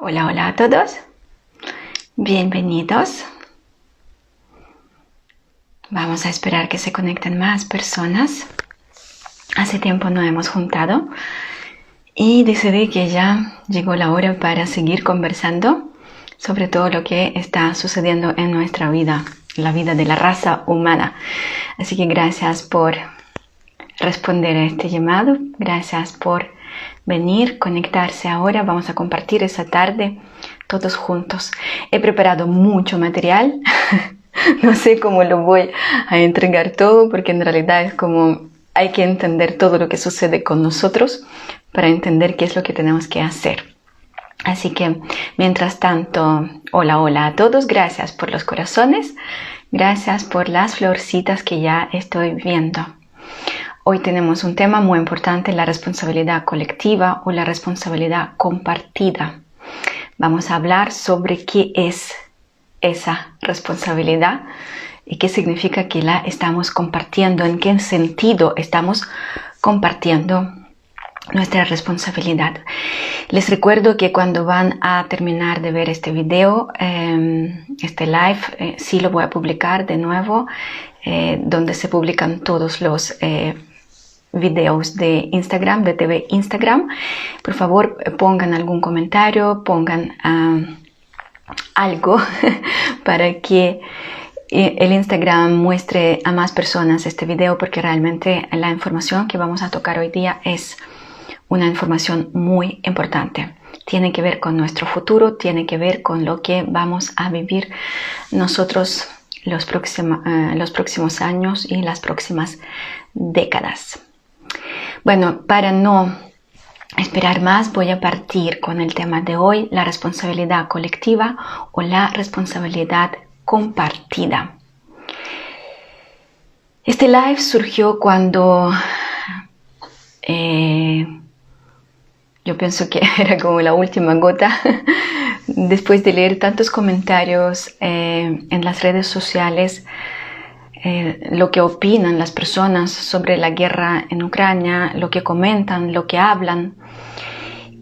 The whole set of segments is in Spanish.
Hola, hola a todos. Bienvenidos. Vamos a esperar que se conecten más personas. Hace tiempo no hemos juntado y decidí que ya llegó la hora para seguir conversando sobre todo lo que está sucediendo en nuestra vida, la vida de la raza humana. Así que gracias por responder a este llamado, gracias por venir, conectarse ahora. Vamos a compartir esa tarde todos juntos. He preparado mucho material. no sé cómo lo voy a entregar todo porque en realidad es como hay que entender todo lo que sucede con nosotros para entender qué es lo que tenemos que hacer. Así que, mientras tanto, hola, hola a todos, gracias por los corazones, gracias por las florcitas que ya estoy viendo. Hoy tenemos un tema muy importante, la responsabilidad colectiva o la responsabilidad compartida. Vamos a hablar sobre qué es esa responsabilidad y qué significa que la estamos compartiendo, en qué sentido estamos compartiendo nuestra responsabilidad. Les recuerdo que cuando van a terminar de ver este video, em, este live, eh, sí lo voy a publicar de nuevo, eh, donde se publican todos los eh, videos de Instagram, de TV Instagram. Por favor, pongan algún comentario, pongan algo para que eh, el Instagram muestre a más personas este video porque realmente la información que vamos a tocar hoy día es una información muy importante. Tiene que ver con nuestro futuro, tiene que ver con lo que vamos a vivir nosotros los, eh, los próximos años y las próximas décadas. Bueno, para no esperar más, voy a partir con el tema de hoy, la responsabilidad colectiva o la responsabilidad compartida. Este live surgió cuando eh, yo pienso que era como la última gota después de leer tantos comentarios eh, en las redes sociales eh, lo que opinan las personas sobre la guerra en Ucrania, lo que comentan, lo que hablan.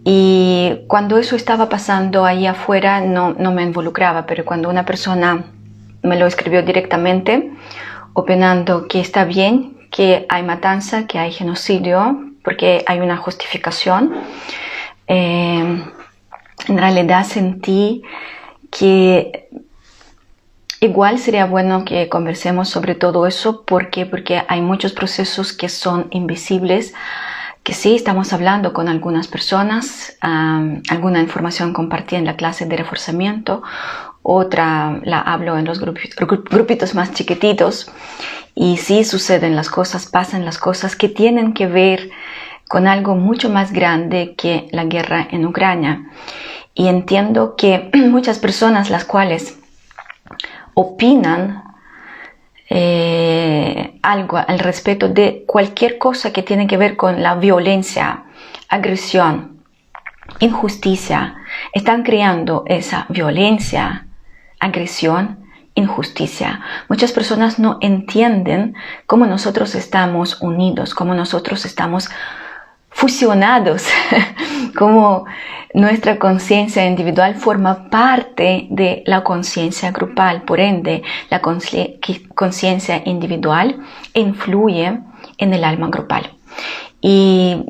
Y cuando eso estaba pasando ahí afuera no, no me involucraba, pero cuando una persona me lo escribió directamente, opinando que está bien, que hay matanza, que hay genocidio, porque hay una justificación, eh, en realidad sentí que Igual sería bueno que conversemos sobre todo eso. ¿Por qué? Porque hay muchos procesos que son invisibles, que sí estamos hablando con algunas personas, alguna información compartí en la clase de reforzamiento, otra la hablo en los grupitos más chiquititos y sí suceden las cosas, pasan las cosas que tienen que ver con algo mucho más grande que la guerra en Ucrania. Y entiendo que muchas personas las cuales opinan eh, algo al respecto de cualquier cosa que tiene que ver con la violencia, agresión, injusticia, están creando esa violencia, agresión, injusticia. Muchas personas no entienden cómo nosotros estamos unidos, cómo nosotros estamos fusionados, como nuestra conciencia individual forma parte de la conciencia grupal, por ende la conciencia individual influye en el alma grupal. Y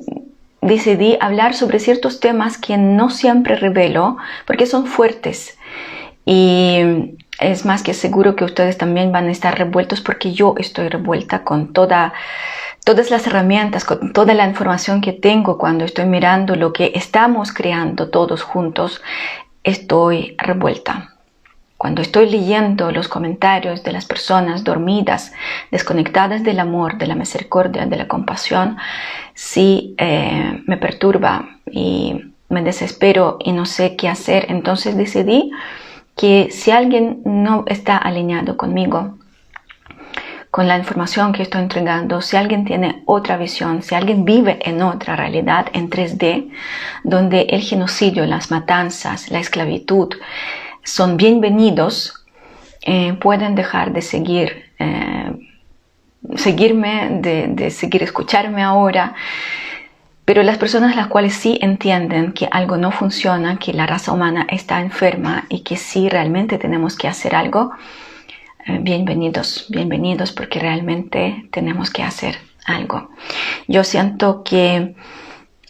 decidí hablar sobre ciertos temas que no siempre revelo porque son fuertes y es más que seguro que ustedes también van a estar revueltos porque yo estoy revuelta con toda todas las herramientas, con toda la información que tengo cuando estoy mirando lo que estamos creando todos juntos, estoy revuelta. Cuando estoy leyendo los comentarios de las personas dormidas, desconectadas del amor, de la misericordia, de la compasión, sí eh, me perturba y me desespero y no sé qué hacer. Entonces decidí que si alguien no está alineado conmigo, con la información que estoy entregando, si alguien tiene otra visión, si alguien vive en otra realidad, en 3D, donde el genocidio, las matanzas, la esclavitud son bienvenidos, eh, pueden dejar de seguir, eh, seguirme, de, de seguir escucharme ahora Pero las personas las cuales sí entienden que algo no funciona, que la raza humana está enferma y que sí realmente tenemos que hacer algo, bienvenidos, bienvenidos porque realmente tenemos que hacer algo. Yo siento que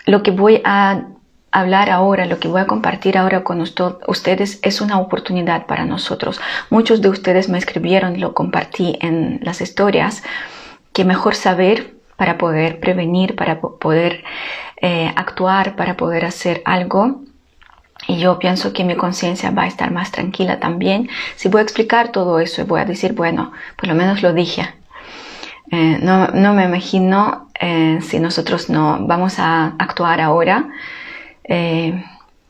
lo que voy a hablar ahora, lo que voy a compartir ahora con ustedes es una oportunidad para nosotros. Muchos de ustedes me escribieron, lo compartí en las historias, que mejor saber para poder prevenir, para poder eh, actuar, para poder hacer algo. Y yo pienso que mi conciencia va a estar más tranquila también. Si voy a explicar todo eso y voy a decir, bueno, por lo menos lo dije. Eh, no, no, me imagino eh, si nosotros no vamos a actuar ahora,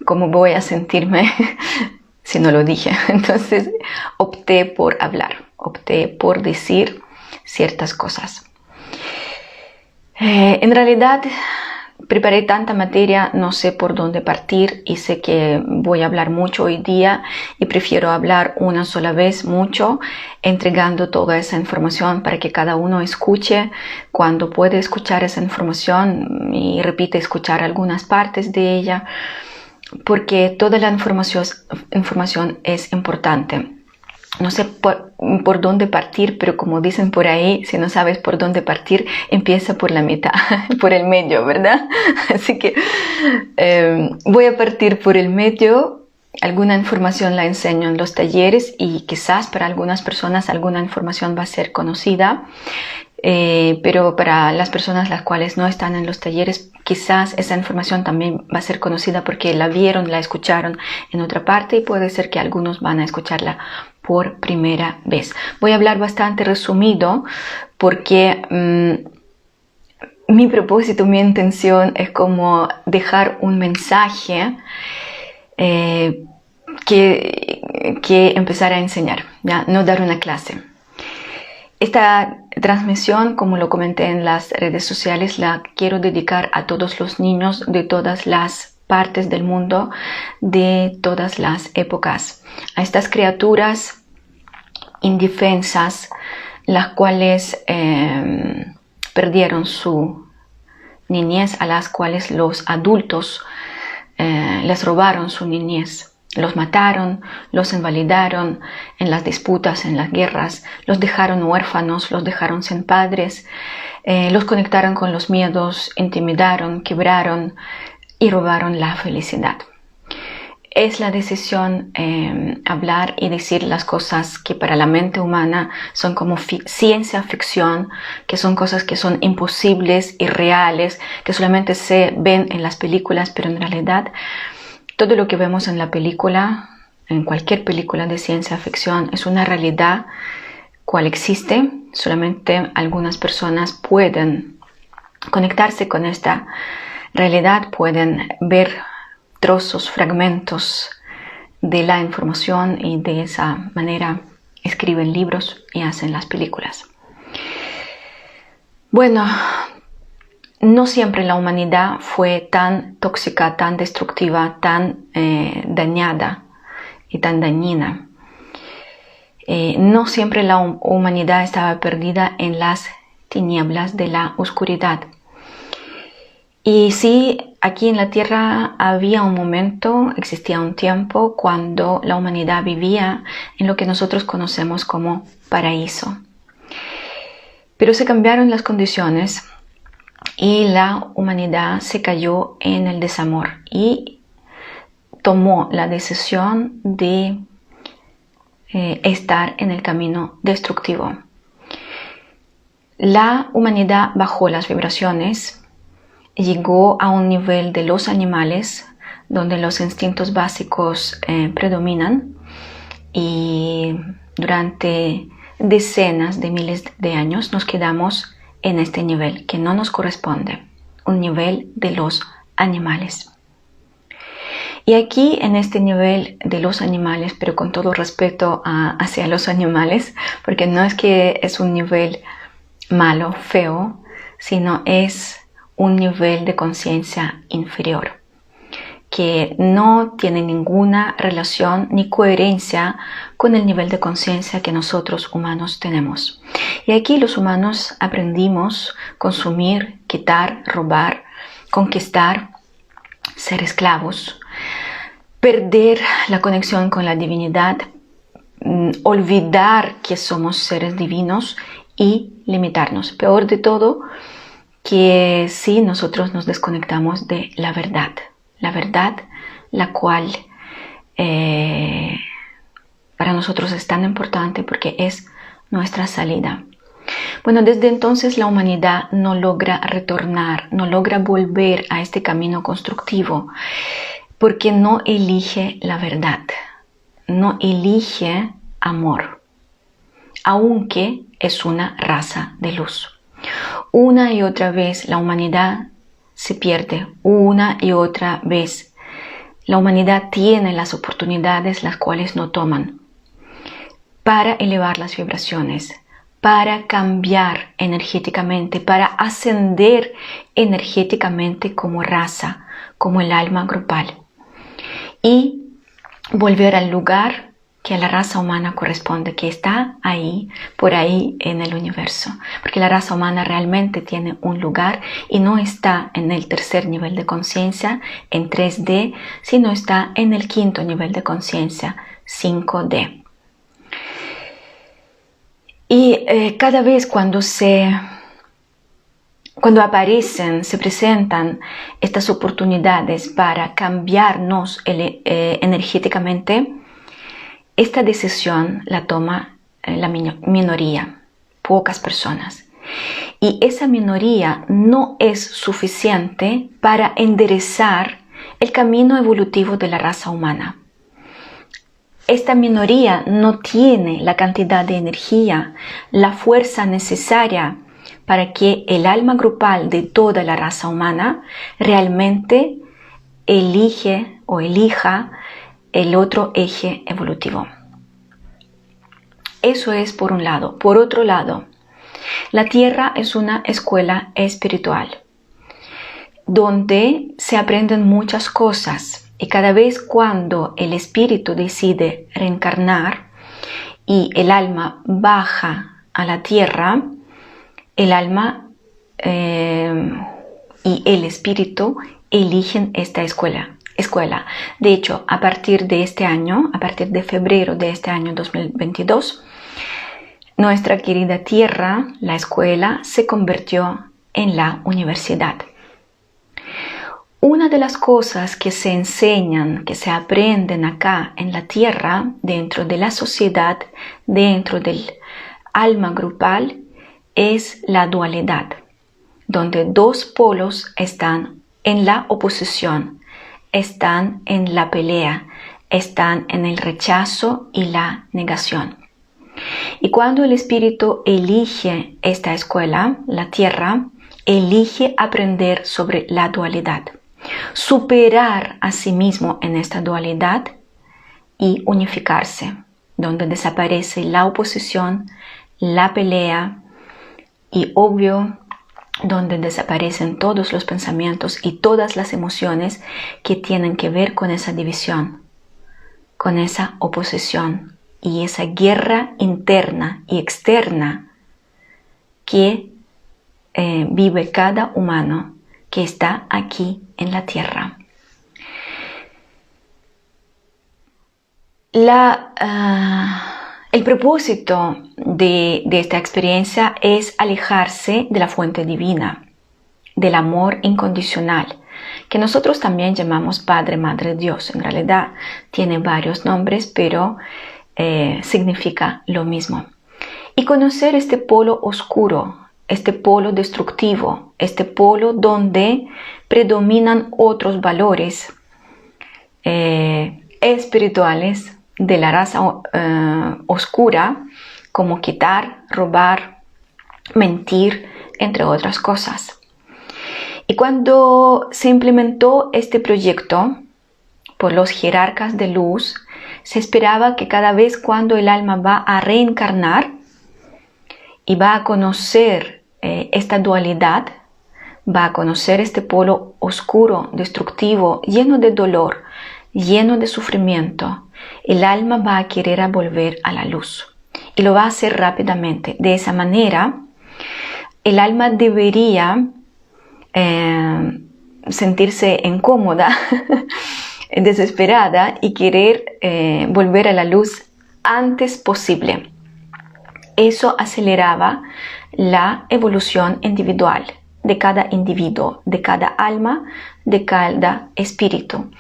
cómo voy a sentirme si no lo dije. Entonces opté por hablar, opté por decir ciertas cosas. Eh, en realidad, preparé tanta materia, no sé por dónde partir y sé que voy a hablar mucho hoy día y prefiero hablar una sola vez mucho, entregando toda esa información para que cada uno escuche. Cuando puede escuchar esa información y repite escuchar algunas partes de ella, porque toda la información, información es importante no sé por, dónde partir, pero como dicen por ahí, si no sabes por dónde partir, empieza por la mitad, por el medio, ¿verdad? Así que em, voy a partir por el medio. Alguna información la enseño en los talleres y quizás para algunas personas alguna información va a ser conocida. Eh, pero para las personas las cuales no están en los talleres, quizás esa información también va a ser conocida porque la vieron, la escucharon en otra parte y puede ser que algunos van a escucharla por primera vez. Voy a hablar bastante resumido porque mm, mi propósito, mi intención es como dejar un mensaje eh, que, que, empezar a enseñar, ¿ya? no dar una clase. Esta transmisión, como lo comenté en las redes sociales, la quiero dedicar a todos los niños de todas las partes del mundo de todas las épocas. A estas criaturas indefensas, las cuales em, perdieron su niñez, a las cuales los adultos eh, les robaron su niñez. Los mataron, los invalidaron en las disputas, en las guerras, los dejaron huérfanos, los dejaron sin padres, eh, los conectaron con los miedos, intimidaron, quebraron, y robaron la felicidad. Es la decisión eh, hablar y decir las cosas que para la mente humana son como ciencia ficción, que son cosas que son imposibles, irreales, que solamente se ven en las películas, pero en realidad todo lo que vemos en la película, en cualquier película de ciencia ficción, es una realidad cual existe, solamente algunas personas pueden conectarse con esta realidad pueden ver trozos, fragmentos de la información y de esa manera escriben libros y hacen las películas. Bueno, no siempre la humanidad fue tan tóxica, tan destructiva, tan eh, dañada y tan dañina. Eh, no siempre la humanidad estaba perdida en las tinieblas de la oscuridad. Y sí, aquí en la Tierra había un momento, existía un tiempo cuando la humanidad vivía en lo que nosotros conocemos como paraíso. Pero se cambiaron las condiciones y la humanidad se cayó en el desamor y tomó la decisión de eh, estar en el camino destructivo. La humanidad bajó las vibraciones llegó a un nivel de los animales donde los instintos básicos eh, predominan y durante decenas de miles de años nos quedamos en este nivel que no nos corresponde, un nivel de los animales. Y aquí en este nivel de los animales, pero con todo respeto hacia los animales, porque no es que es un nivel malo, feo, sino es un nivel de conciencia inferior que no tiene ninguna relación ni coherencia con el nivel de conciencia que nosotros humanos tenemos. Y aquí los humanos aprendimos consumir, quitar, robar, conquistar, ser esclavos, perder la conexión con la divinidad, mm, olvidar que somos seres divinos y limitarnos. Peor de todo, que si nosotros nos desconectamos de la verdad, la verdad la cual eh, para nosotros es tan importante porque es nuestra salida. Bueno, desde entonces la humanidad no logra retornar, no logra volver a este camino constructivo porque no elige la verdad, no elige amor, aunque es una raza de luz. Una y otra vez la humanidad se pierde, una y otra vez. La humanidad tiene las oportunidades las cuales no toman. Para elevar las vibraciones, para cambiar energéticamente, para ascender energéticamente como raza, como el alma grupal. Y volver al lugar que a la raza humana corresponde, que está ahí, por ahí en el universo. Porque la raza humana realmente tiene un lugar y no está en el tercer nivel de conciencia, en 3D, sino está en el quinto nivel de conciencia, 5D. Y eh, cada vez cuando se cuando aparecen, se presentan estas oportunidades para cambiarnos eh, energéticamente, esta decisión la toma eh, la minoría, pocas personas. Y esa minoría no es suficiente para enderezar el camino evolutivo de la raza humana. Esta minoría no tiene la cantidad de energía, la fuerza necesaria para que el alma grupal de toda la raza humana realmente elige o elija el otro eje evolutivo. Eso es por un lado. Por otro lado, la Tierra es una escuela espiritual donde se aprenden muchas cosas y cada vez cuando el espíritu decide reencarnar y el alma baja a la Tierra, el alma eh, y el espíritu eligen esta escuela escuela. De hecho, a partir de este año, a partir de febrero de este año 2022, nuestra querida tierra, la escuela, se convirtió en la universidad. Una de las cosas que se enseñan, que se aprenden acá en la tierra, dentro de la sociedad, dentro del alma grupal, es la dualidad, donde dos polos están en la oposición, están en la pelea, están en el rechazo y la negación. Y cuando el espíritu elige esta escuela, la tierra, elige aprender sobre la dualidad, superar a sí mismo en esta dualidad y unificarse, donde desaparece la oposición, la pelea y obvio donde desaparecen todos los pensamientos y todas las emociones que tienen que ver con esa división, con esa oposición y esa guerra interna y externa que eh, vive cada humano que está aquí en la tierra. La, ah, el propósito de, esta experiencia es alejarse de la fuente divina, del amor incondicional, que nosotros también llamamos Padre, Madre, Dios. En realidad tiene varios nombres, pero eh, significa lo mismo. Y conocer este polo oscuro, este polo destructivo, este polo donde predominan otros valores eh, espirituales de la raza eh, oscura, como quitar, robar, mentir, entre otras cosas. Y cuando se implementó este proyecto por los jerarcas de luz, se esperaba que cada vez cuando el alma va a reencarnar y va a conocer eh, esta dualidad, va a conocer este polo oscuro, destructivo, lleno de dolor, lleno de sufrimiento, el alma va a querer volver a la luz y lo va a hacer rápidamente. De esa manera, el alma debería eh, sentirse incómoda, desesperada y querer eh, volver a la luz antes posible. Eso aceleraba la evolución individual de cada individuo, de cada alma, de cada espíritu.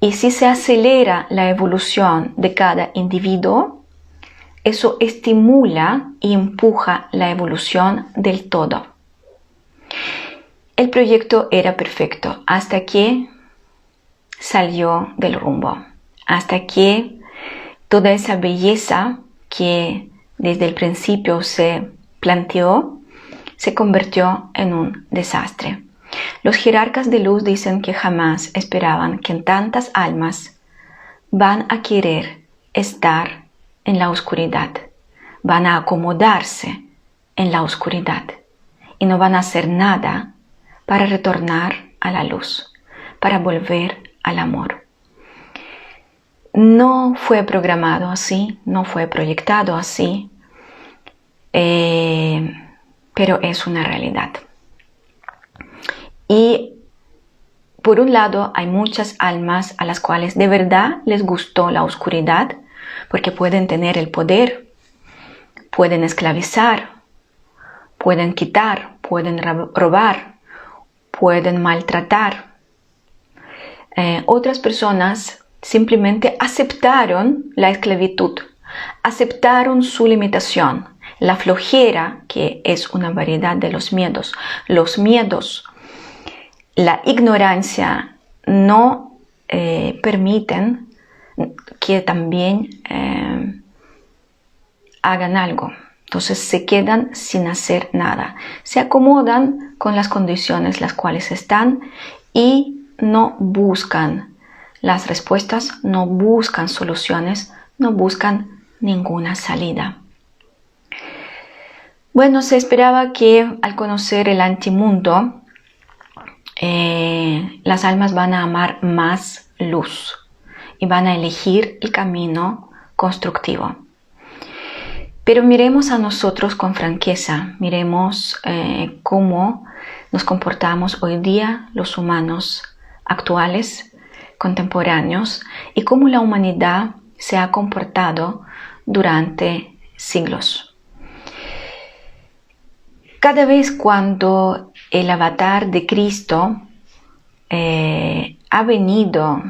Y si se acelera la evolución de cada individuo, eso estimula y empuja la evolución del todo. El proyecto era perfecto hasta que salió del rumbo, hasta que toda esa belleza que desde el principio se planteó se convirtió en un desastre. Los jerarcas de luz dicen que jamás esperaban que tantas almas van a querer estar en la oscuridad, van a acomodarse en la oscuridad y no van a hacer nada para retornar a la luz, para volver al amor. No fue programado así, no fue proyectado así, eh, pero es una realidad. Y por un lado hay muchas almas a las cuales de verdad les gustó la oscuridad, porque pueden tener el poder, pueden esclavizar, pueden quitar, pueden robar, pueden maltratar. Eh, otras personas simplemente aceptaron la esclavitud, aceptaron su limitación, la flojera, que es una variedad de los miedos, los miedos, la ignorancia no eh, permiten que también eh, hagan algo. Entonces se quedan sin hacer nada. Se acomodan con las condiciones las cuales están y no buscan las respuestas, no buscan soluciones, no buscan ninguna salida. Bueno, se esperaba que al conocer el antimundo, eh, las almas van a amar más luz y van a elegir el camino constructivo. Pero miremos a nosotros con franqueza, miremos eh, cómo nos comportamos hoy día los humanos actuales, contemporáneos, y cómo la humanidad se ha comportado durante siglos. Cada vez cuando el avatar de Cristo eh, ha venido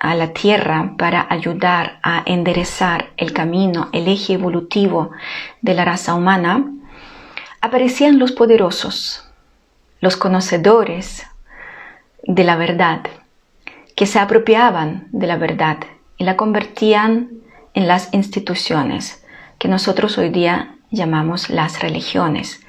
a la Tierra para ayudar a enderezar el camino, el eje evolutivo de la raza humana, aparecían los poderosos, los conocedores de la verdad, que se apropiaban de la verdad y la convertían en las instituciones que nosotros hoy día llamamos las religiones,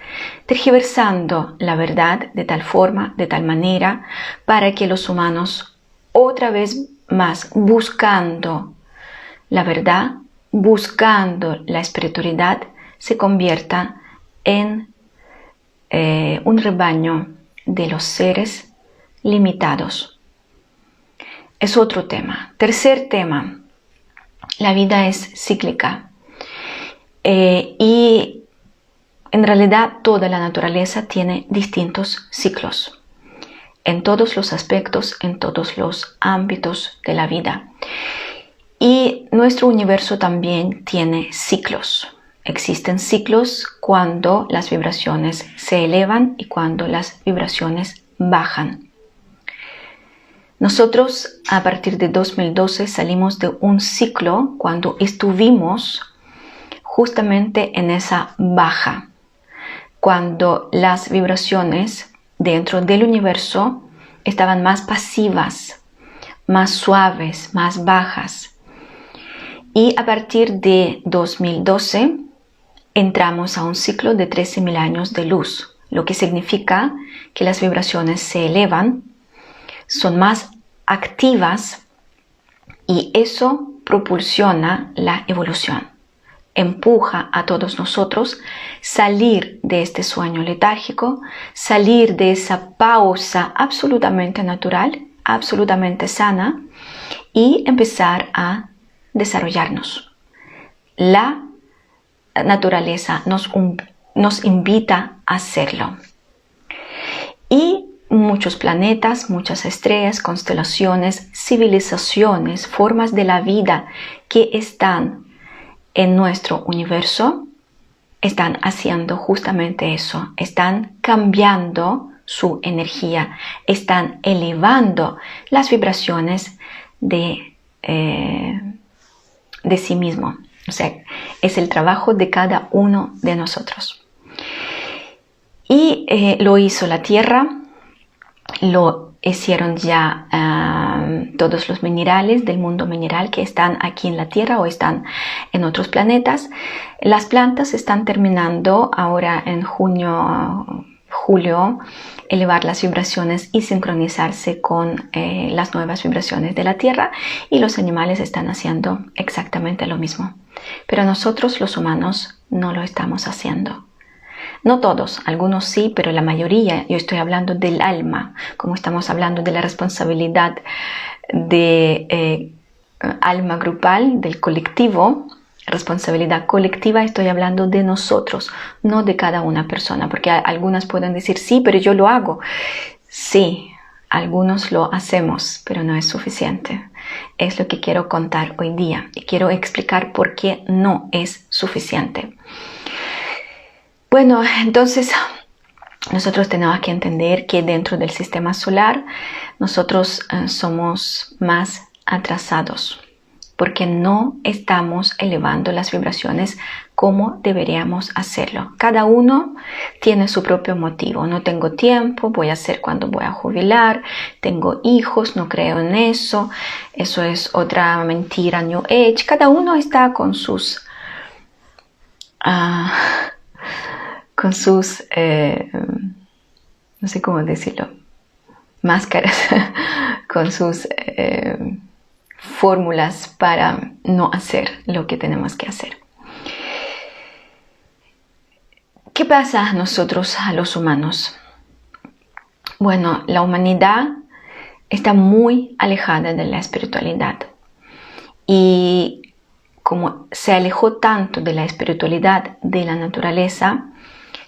tergiversando la verdad de tal forma, de tal manera, para que los humanos otra vez más buscando la verdad, buscando la espiritualidad, se convierta en eh, un rebaño de los seres limitados. Es otro tema. Tercer tema, la vida es cíclica. Eh, y en realidad toda la naturaleza tiene distintos ciclos en todos los aspectos, en todos los ámbitos de la vida. Y nuestro universo también tiene ciclos. Existen ciclos cuando las vibraciones se elevan y cuando las vibraciones bajan. Nosotros a partir de 2012 salimos de un ciclo cuando estuvimos justamente en esa baja, cuando las vibraciones dentro del universo estaban más pasivas, más suaves, más bajas. Y a partir de 2012 entramos a un ciclo de 13.000 años de luz, lo que significa que las vibraciones se elevan, son más activas y eso propulsiona la evolución empuja a todos nosotros salir de este sueño letárgico, salir de esa pausa absolutamente natural, absolutamente sana y empezar a desarrollarnos. La naturaleza nos, nos invita a hacerlo. Y muchos planetas, muchas estrellas, constelaciones, civilizaciones, formas de la vida que están en nuestro universo, están haciendo justamente eso, están cambiando su energía, están elevando las vibraciones de, eh, de sí mismo. O sea, es el trabajo de cada uno de nosotros. Y eh, lo hizo la Tierra, lo hicieron ya todos los minerales del mundo mineral que están aquí en la Tierra o están en otros planetas. Las plantas están terminando ahora en junio, julio, elevar las vibraciones y sincronizarse con eh, las nuevas vibraciones de la Tierra y los animales están haciendo exactamente lo mismo. Pero nosotros los humanos no lo estamos haciendo. No todos, algunos sí, pero la mayoría, yo estoy hablando del alma, como estamos hablando de la responsabilidad de eh, alma grupal, del colectivo, responsabilidad colectiva, estoy hablando de nosotros, no de cada una persona, porque algunas pueden decir, sí, pero yo lo hago. Sí, algunos lo hacemos, pero no es suficiente. Es lo que quiero contar hoy día y quiero explicar por qué no es suficiente. Bueno, entonces nosotros tenemos que entender que dentro del sistema solar nosotros eh, somos más atrasados porque no estamos elevando las vibraciones como deberíamos hacerlo. Cada uno tiene su propio motivo. No tengo tiempo, voy a hacer cuando voy a jubilar, tengo hijos, no creo en eso, eso es otra mentira New Age. Cada uno está con sus... Ah, con sus, eh, no sé cómo decirlo, máscaras, con sus eh, fórmulas para no hacer lo que tenemos que hacer. ¿Qué pasa a nosotros, a los humanos? Bueno, la humanidad está muy alejada de la espiritualidad y como se alejó tanto de la espiritualidad de la naturaleza,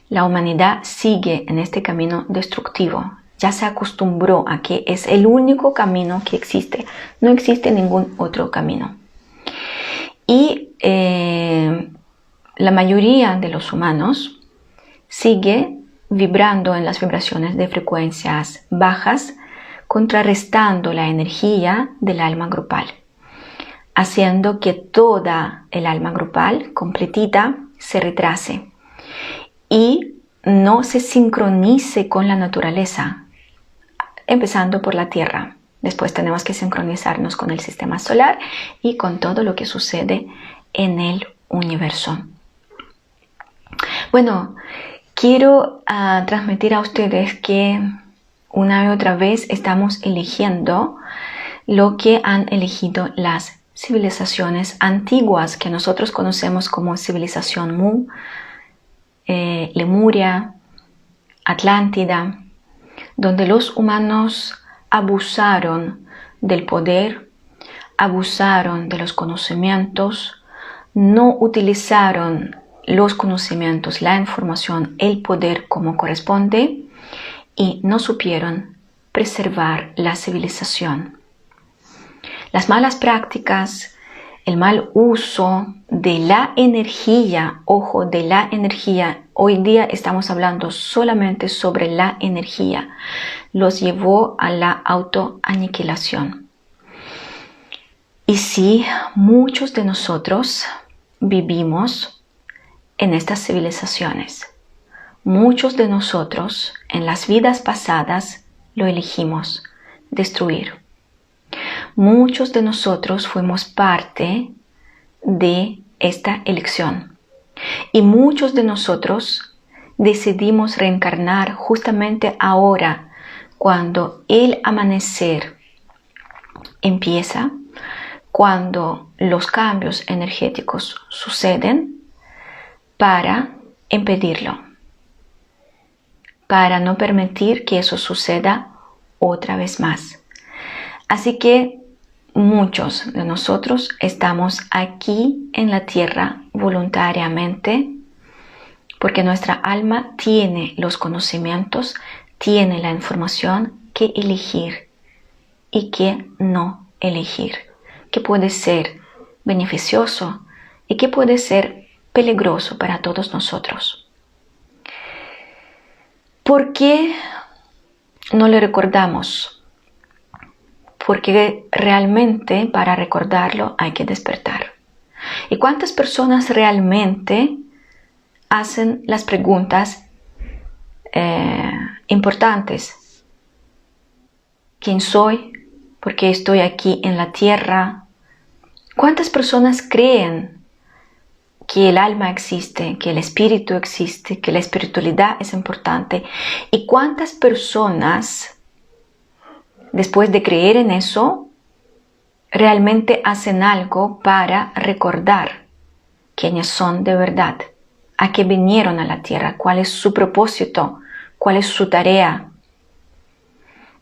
la humanidad sigue en este camino destructivo. Ya se acostumbró a que es el único camino que existe. No existe ningún otro camino. Y eh, la mayoría de los humanos sigue vibrando en las vibraciones de frecuencias bajas, contrarrestando la energía del alma grupal, haciendo que toda el alma grupal completita se retrase y no se sincronice con la naturaleza, empezando por la Tierra. Después tenemos que sincronizarnos con el sistema solar y con todo lo que sucede en el universo. Bueno, quiero ah, transmitir a ustedes que una y otra vez estamos eligiendo lo que han elegido las civilizaciones antiguas que nosotros conocemos como civilización Mu, Lemuria, Atlántida, donde los humanos abusaron del poder, abusaron de los conocimientos, no utilizaron los conocimientos, la información, el poder como corresponde y no supieron preservar la civilización. Las malas prácticas el mal uso de la energía, ojo, de la energía, hoy día estamos hablando solamente sobre la energía, los llevó a la autoaniquilación. Y sí, muchos de nosotros vivimos en estas civilizaciones. Muchos de nosotros en las vidas pasadas lo elegimos, destruir muchos de nosotros fuimos parte de esta elección. Y muchos de nosotros decidimos reencarnar justamente ahora, cuando el amanecer empieza, cuando los cambios energéticos suceden, para impedirlo, para no permitir que eso suceda otra vez más. Así que muchos de nosotros estamos aquí en la tierra voluntariamente porque nuestra alma tiene los conocimientos, tiene la información que elegir y que no elegir, que puede ser beneficioso y que puede ser peligroso para todos nosotros. ¿Por qué no le recordamos? Porque realmente para recordarlo hay que despertar. ¿Y cuántas personas realmente hacen las preguntas eh, importantes? ¿Quién soy? ¿Por qué estoy aquí en la tierra? ¿Cuántas personas creen que el alma existe, que el espíritu existe, que la espiritualidad es importante? ¿Y cuántas personas, después de creer en eso, realmente hacen algo para recordar quiénes son de verdad, a qué vinieron a la tierra, cuál es su propósito, cuál es su tarea.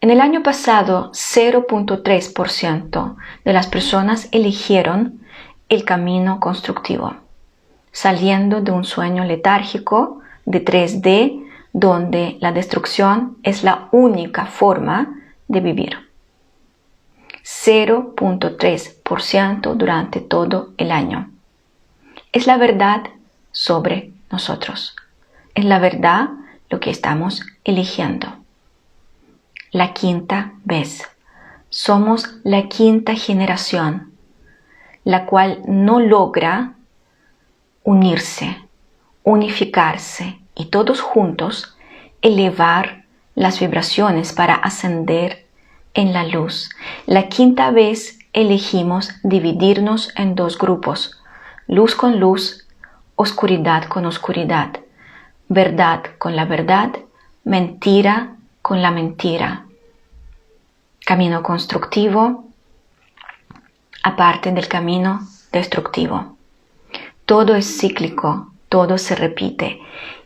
En el año pasado, 0.3% de las personas eligieron el camino constructivo, saliendo de un sueño letárgico de 3D donde la destrucción es la única forma de vivir. 0.3% durante todo el año. Es la verdad sobre nosotros. Es la verdad lo que estamos eligiendo. La quinta vez. Somos la quinta generación, la cual no logra unirse, unificarse y todos juntos elevar las vibraciones para ascender en la luz. La quinta vez elegimos dividirnos en dos grupos, luz con luz, oscuridad con oscuridad, verdad con la verdad, mentira con la mentira. Camino constructivo aparte del camino destructivo. Todo es cíclico, todo se repite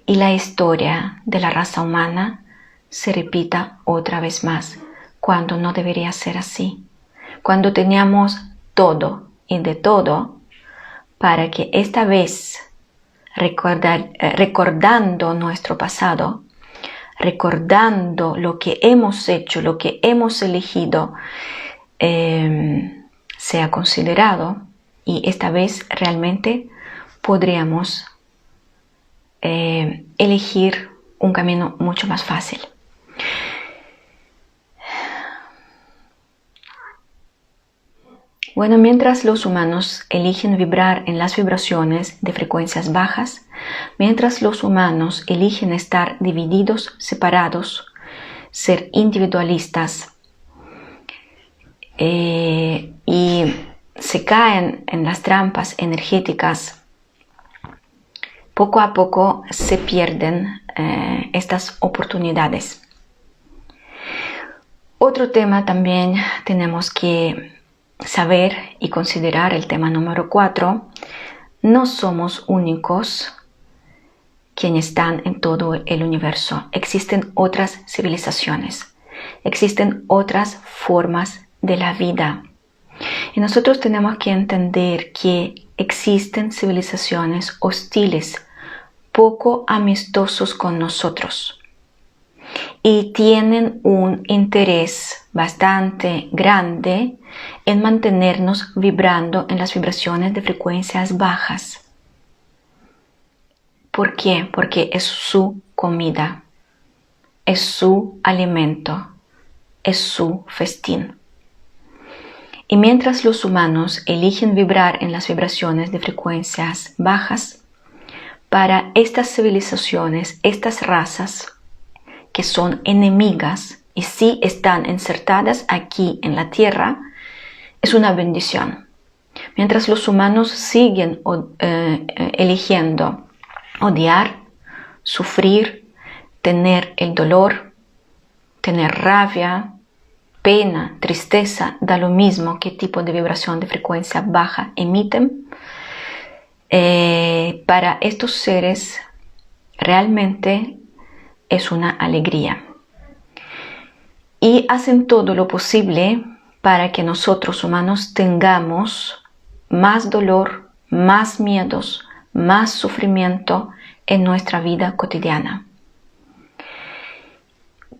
y la historia de la raza humana se repita otra vez más cuando no debería ser así, cuando teníamos todo y de todo, para que esta vez, eh, recordando nuestro pasado, recordando lo que hemos hecho, lo que hemos elegido, em, sea considerado y esta vez realmente podríamos eh, elegir un camino mucho más fácil. Bueno, mientras los humanos eligen vibrar en las vibraciones de frecuencias bajas, mientras los humanos eligen estar divididos, separados, ser individualistas eh, y se caen en las trampas energéticas, poco a poco se pierden eh, estas oportunidades. Otro tema también tenemos que saber y considerar el tema número 4, no somos únicos quienes están en todo el universo. Existen otras civilizaciones, existen otras formas de la vida. Y nosotros tenemos que entender que existen civilizaciones hostiles, poco amistosos con nosotros y tienen un interés bastante grande en mantenernos vibrando en las vibraciones de frecuencias bajas. ¿Por qué? Porque es su comida, es su alimento, es su festín. Y mientras los humanos eligen vibrar en las vibraciones de frecuencias bajas, para estas civilizaciones, estas razas, que son enemigas y si están insertadas aquí en la tierra, es una bendición. Mientras los humanos siguen eh, eh, eligiendo odiar, sufrir, tener el dolor, tener rabia, pena, tristeza, da lo mismo qué tipo de vibración de frecuencia baja emiten, eh, para estos seres realmente es una alegría. Y hacen todo lo posible para que nosotros humanos tengamos más dolor, más miedos, más sufrimiento en nuestra vida cotidiana.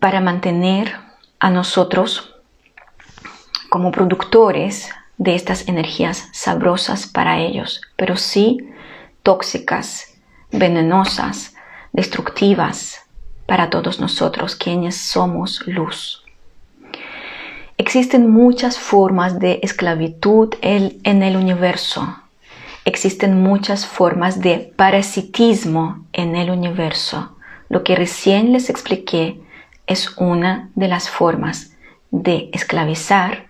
para mantener a nosotros como productores de estas energías sabrosas para ellos, pero sí tóxicas, venenosas, destructivas para todos nosotros quienes somos luz. Existen muchas formas de esclavitud en el universo. Existen muchas formas de parasitismo en el universo. Lo que recién les expliqué es una de las formas de esclavizar,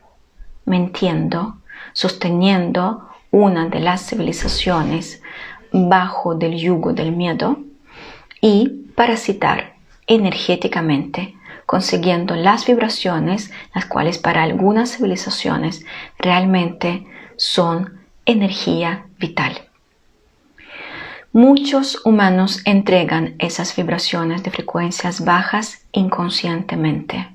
mintiendo, sosteniendo una de las civilizaciones bajo del yugo del miedo y parasitar energéticamente, consiguiendo las vibraciones, las cuales para algunas civilizaciones realmente son energía vital. Muchos humanos entregan esas vibraciones de frecuencias bajas inconscientemente,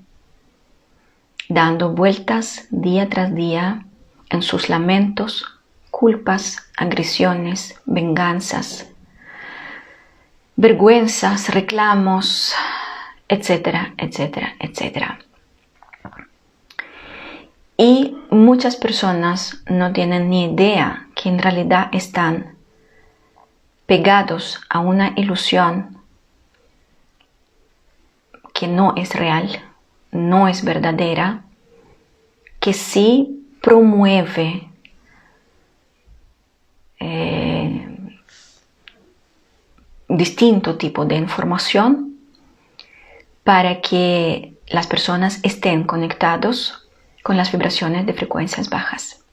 dando vueltas día tras día en sus lamentos, culpas, agresiones, venganzas, vergüenzas, reclamos, etcétera, etcétera, etcétera. Y muchas personas no tienen ni idea que en realidad están pegados a una ilusión que no es real, no es verdadera, que sí promueve eh, distinto tipo de información para que las personas estén conectados con las vibraciones de frecuencias bajas.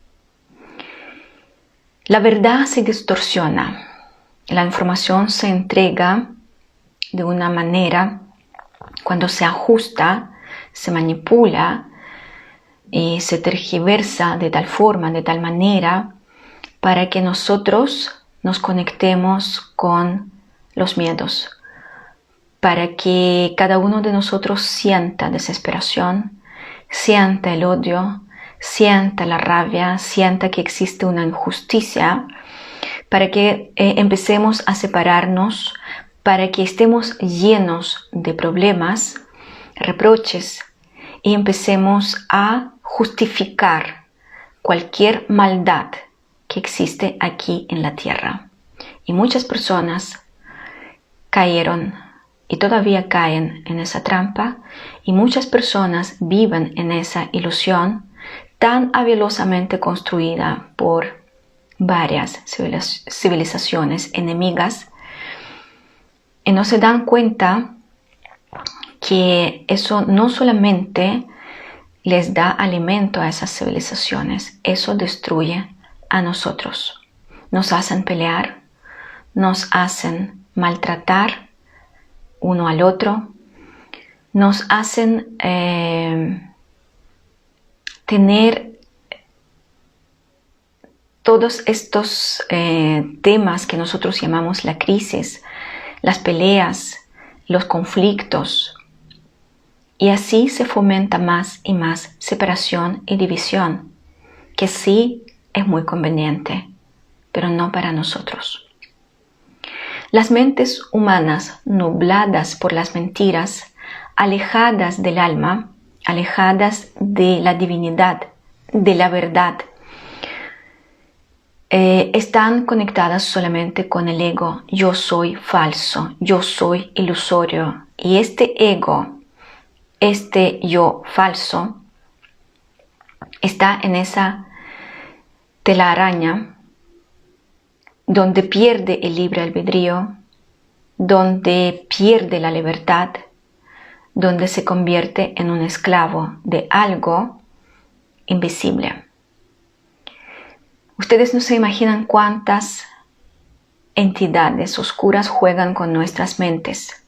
La verdad se distorsiona, la información se entrega de una manera cuando se ajusta, se manipula y se tergiversa de tal forma, de tal manera, para que nosotros nos conectemos con los miedos, para que cada uno de nosotros sienta desesperación, sienta el odio, sienta la rabia, sienta que existe una injusticia, para que eh, empecemos a separarnos, para que estemos llenos de problemas, reproches, y empecemos a justificar cualquier maldad que existe aquí en la tierra. Y muchas personas cayeron y todavía caen en esa trampa y muchas personas viven en esa ilusión tan habilosamente construida por varias civilizaciones enemigas y no se dan cuenta que eso no solamente les da alimento a esas civilizaciones, eso destruye a nosotros. Nos hacen pelear, nos hacen maltratar uno al otro, nos hacen eh, tener todos estos eh, temas que nosotros llamamos la crisis, las peleas, los conflictos, y así se fomenta más y más separación y división, que sí es muy conveniente, pero no para nosotros. Las mentes humanas nubladas por las mentiras, alejadas del alma, alejadas de la divinidad, de la verdad, eh, están conectadas solamente con el ego. Yo soy falso, yo soy ilusorio. Y este ego, este yo falso, está en esa telaraña donde pierde el libre albedrío, donde pierde la libertad, donde se convierte en un esclavo de algo invisible. Ustedes no se imaginan cuántas entidades oscuras juegan con nuestras mentes,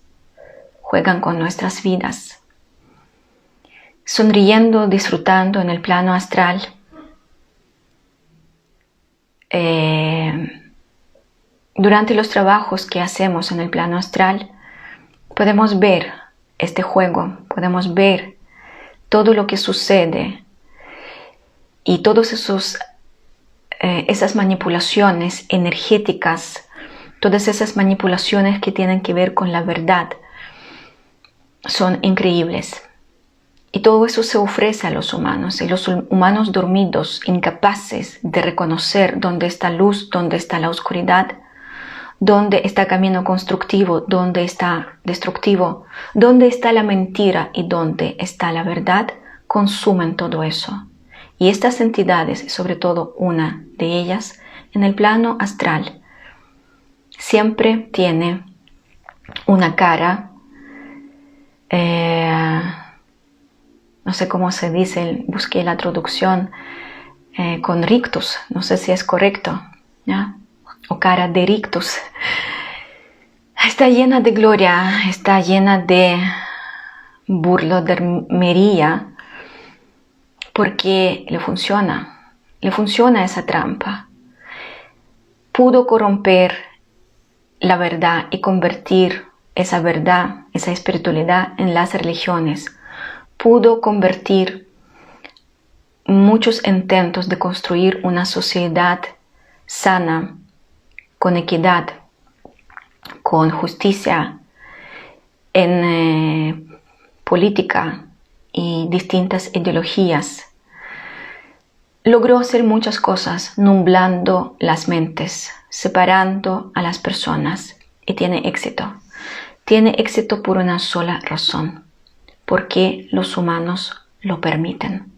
juegan con nuestras vidas, sonriendo, disfrutando en el plano astral. Eh, durante los trabajos que hacemos en el plano astral, podemos ver este juego, podemos ver todo lo que sucede y todas eh, esas manipulaciones energéticas, todas esas manipulaciones que tienen que ver con la verdad, son increíbles. Y todo eso se ofrece a los humanos y los humanos dormidos, incapaces de reconocer dónde está luz, dónde está la oscuridad, dónde está camino constructivo, dónde está destructivo, dónde está la mentira y dónde está la verdad, consumen todo eso. Y estas entidades, sobre todo una de ellas, en el plano astral, siempre tiene una cara eh, no sé cómo se dice, busqué la traducción eh, con rictus, no sé si es correcto, ¿ya? O cara de rictus. Está llena de gloria, está llena de burlodermería, porque le funciona, le funciona esa trampa. Pudo corromper la verdad y convertir esa verdad, esa espiritualidad en las religiones pudo convertir muchos intentos de construir una sociedad sana, con equidad, con justicia en eh, política y distintas ideologías. Logró hacer muchas cosas nublando las mentes, separando a las personas y tiene éxito. Tiene éxito por una sola razón porque los humanos lo permiten,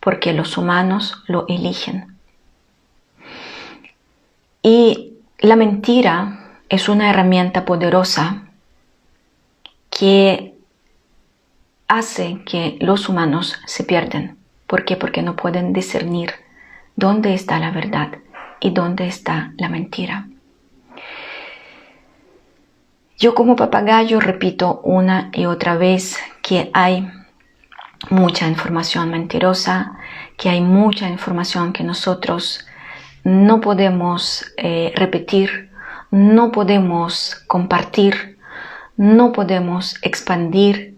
porque los humanos lo eligen. Y la mentira es una herramienta poderosa que hace que los humanos se pierden. ¿Por qué? Porque no pueden discernir dónde está la verdad y dónde está la mentira. Yo como papagayo repito una y otra vez que hay mucha información mentirosa, que hay mucha información que nosotros no podemos eh, repetir, no podemos compartir, no podemos expandir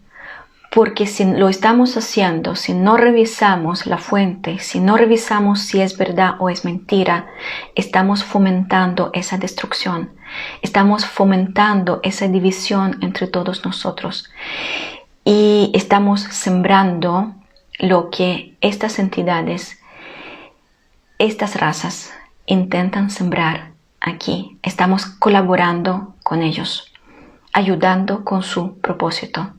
porque si lo estamos haciendo, si no revisamos la fuente, si no revisamos si es verdad o es mentira, estamos fomentando esa destrucción, estamos fomentando esa división entre todos nosotros. Y estamos sembrando lo que estas entidades, estas razas intentan sembrar aquí. Estamos colaborando con ellos, ayudando con su propósito.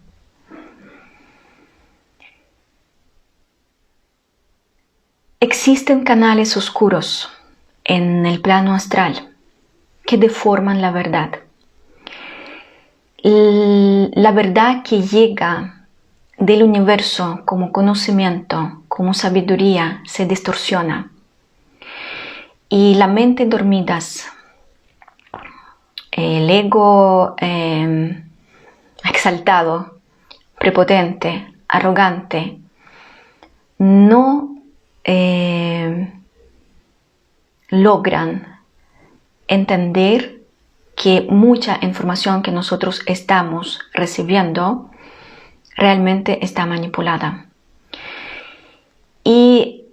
Existen canales oscuros en el plano astral que deforman la verdad. La verdad que llega del universo como conocimiento, como sabiduría, se distorsiona. Y la mente dormidas, el ego em, exaltado, prepotente, arrogante, no eh, logran entender que mucha información que nosotros estamos recibiendo realmente está manipulada. Y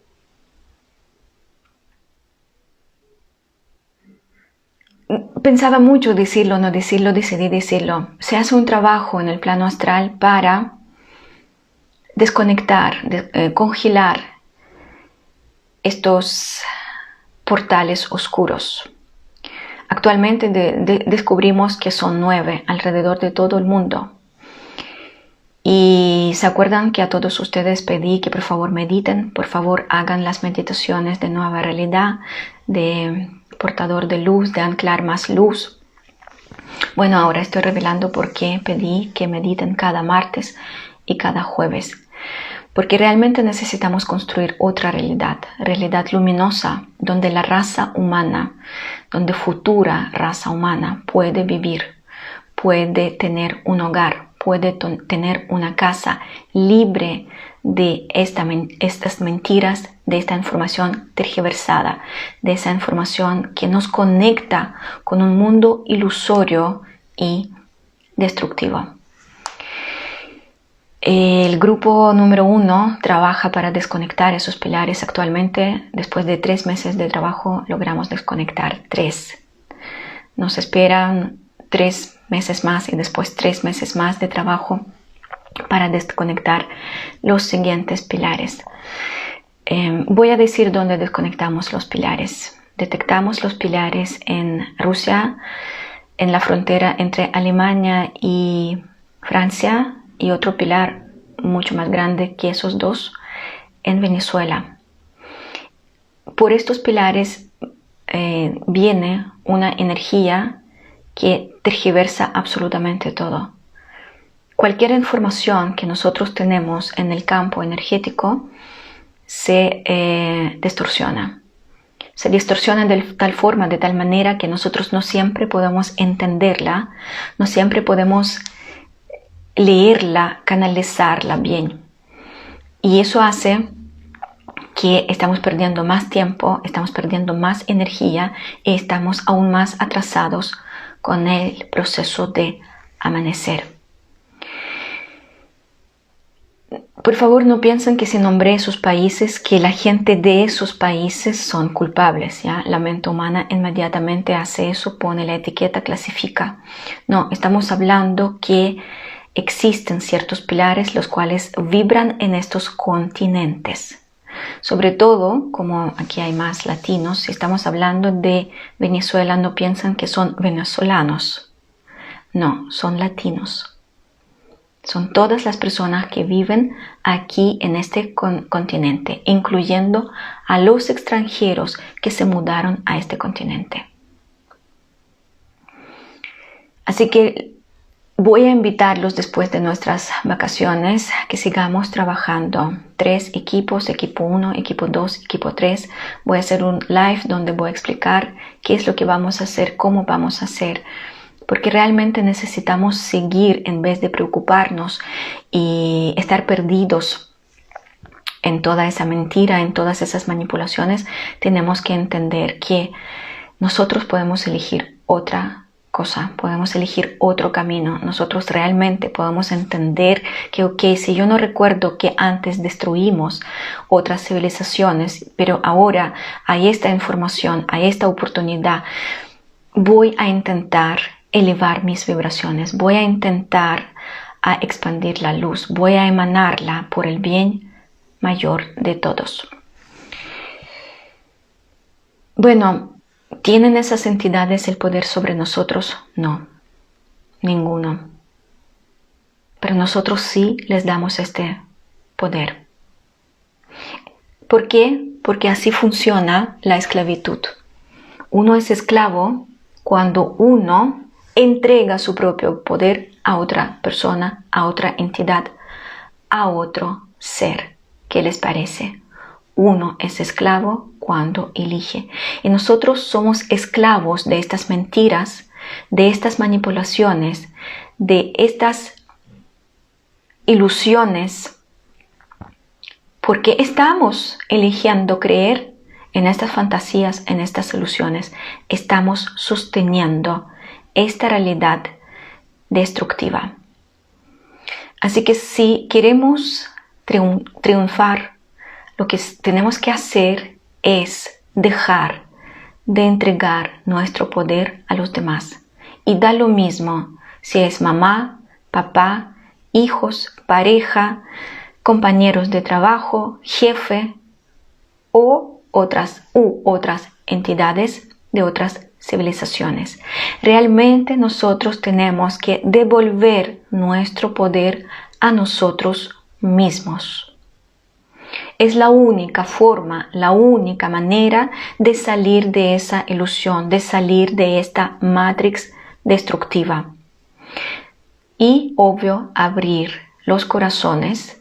pensaba mucho decirlo, no decirlo, decidí decirlo. Se hace un trabajo en el plano astral para desconectar, eh, congelar estos portales oscuros. Actualmente descubrimos que son nueve alrededor de todo el mundo. Y se acuerdan que a todos ustedes pedí que por favor mediten, por favor hagan las meditaciones de nueva realidad, de portador de luz, de anclar más luz. Bueno, ahora estoy revelando por qué pedí que mediten cada martes y cada jueves porque realmente necesitamos construir otra realidad, realidad luminosa, donde la raza humana, donde futura raza humana puede vivir, puede tener un hogar, puede tener una casa libre de estas mentiras, de esta información tergiversada, de esa información que nos conecta con un mundo ilusorio y destructivo. El grupo número uno trabaja para desconectar esos pilares. Actualmente, después de tres meses de trabajo, logramos desconectar tres. Nos esperan tres meses más y después tres meses más de trabajo para desconectar los siguientes pilares. Em, voy a decir dónde desconectamos los pilares. Detectamos los pilares en Rusia, en la frontera entre Alemania y Francia, y otro pilar mucho más grande que esos dos en Venezuela. Por estos pilares eh, viene una energía que tergiversa absolutamente todo. Cualquier información que nosotros tenemos en el campo energético se eh, distorsiona. Se distorsiona de tal forma, de tal manera que nosotros no siempre podemos entenderla, no siempre podemos leerla, canalizarla bien. Y eso hace que estamos perdiendo más tiempo, estamos perdiendo más energía y estamos aún más atrasados con el proceso de amanecer. Por favor, no piensen que si nombré esos países, que la gente de esos países son culpables. ¿ya? La mente humana inmediatamente hace eso, pone la etiqueta, clasifica. No, estamos hablando que existen ciertos pilares los cuales vibran en estos continentes. Sobre todo, como aquí hay más latinos, si estamos hablando de Venezuela, no piensan que son venezolanos. No, son latinos. Son todas las personas que viven aquí en este continente, incluyendo a los extranjeros que se mudaron a este continente. Así que Voy a invitarlos después de nuestras vacaciones que sigamos trabajando. Tres equipos, equipo 1, equipo 2, equipo 3. Voy a hacer un live donde voy a explicar qué es lo que vamos a hacer, cómo vamos a hacer. Porque realmente necesitamos seguir en vez de preocuparnos y estar perdidos en toda esa mentira, en todas esas manipulaciones. Tenemos que entender que nosotros podemos elegir otra cosa, podemos elegir otro camino. Nosotros realmente podemos entender que, ok, si yo no recuerdo que antes destruimos otras civilizaciones, pero ahora hay esta información, hay esta oportunidad, voy a intentar elevar mis vibraciones, voy a intentar a expandir la luz, voy a emanarla por el bien mayor de todos. Bueno, ¿Tienen esas entidades el poder sobre nosotros? No, ninguno. Pero nosotros sí les damos este poder. ¿Por qué? Porque así funciona la esclavitud. Uno es esclavo cuando uno entrega su propio poder a otra persona, a otra entidad, a otro ser. ¿Qué les parece? Uno es esclavo cuando elige. Y nosotros somos esclavos de estas mentiras, de estas manipulaciones, de estas ilusiones, porque estamos eligiendo creer en estas fantasías, en estas ilusiones. Estamos sosteniendo esta realidad destructiva. Así que si queremos triunfar lo que tenemos que hacer es dejar de entregar nuestro poder a los demás. Y da lo mismo si es mamá, papá, hijos, pareja, compañeros de trabajo, jefe o otras u otras entidades de otras civilizaciones. Realmente nosotros tenemos que devolver nuestro poder a nosotros mismos. Es la única forma, la única manera de salir de esa ilusión, de salir de esta matrix destructiva. Y, obvio, abrir los corazones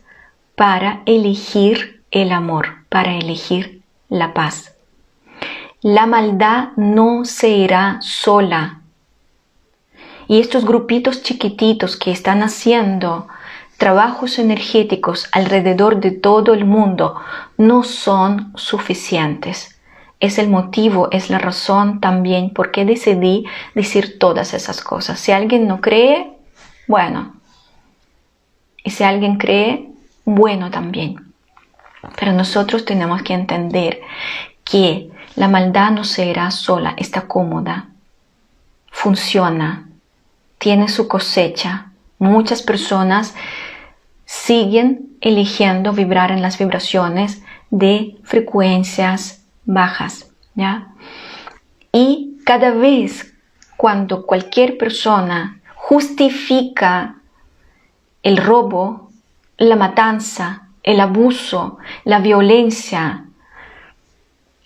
para elegir el amor, para elegir la paz. La maldad no se irá sola. Y estos grupitos chiquititos que están haciendo trabajos energéticos alrededor de todo el mundo no son suficientes. Es el motivo, es la razón también por qué decidí decir todas esas cosas. Si alguien no cree, bueno. Y si alguien cree, bueno también. Pero nosotros tenemos que entender que la maldad no será sola, está cómoda, funciona, tiene su cosecha. Muchas personas siguen eligiendo vibrar en las vibraciones de frecuencias bajas, ¿ya? Y cada vez cuando cualquier persona justifica el robo, la matanza, el abuso, la violencia,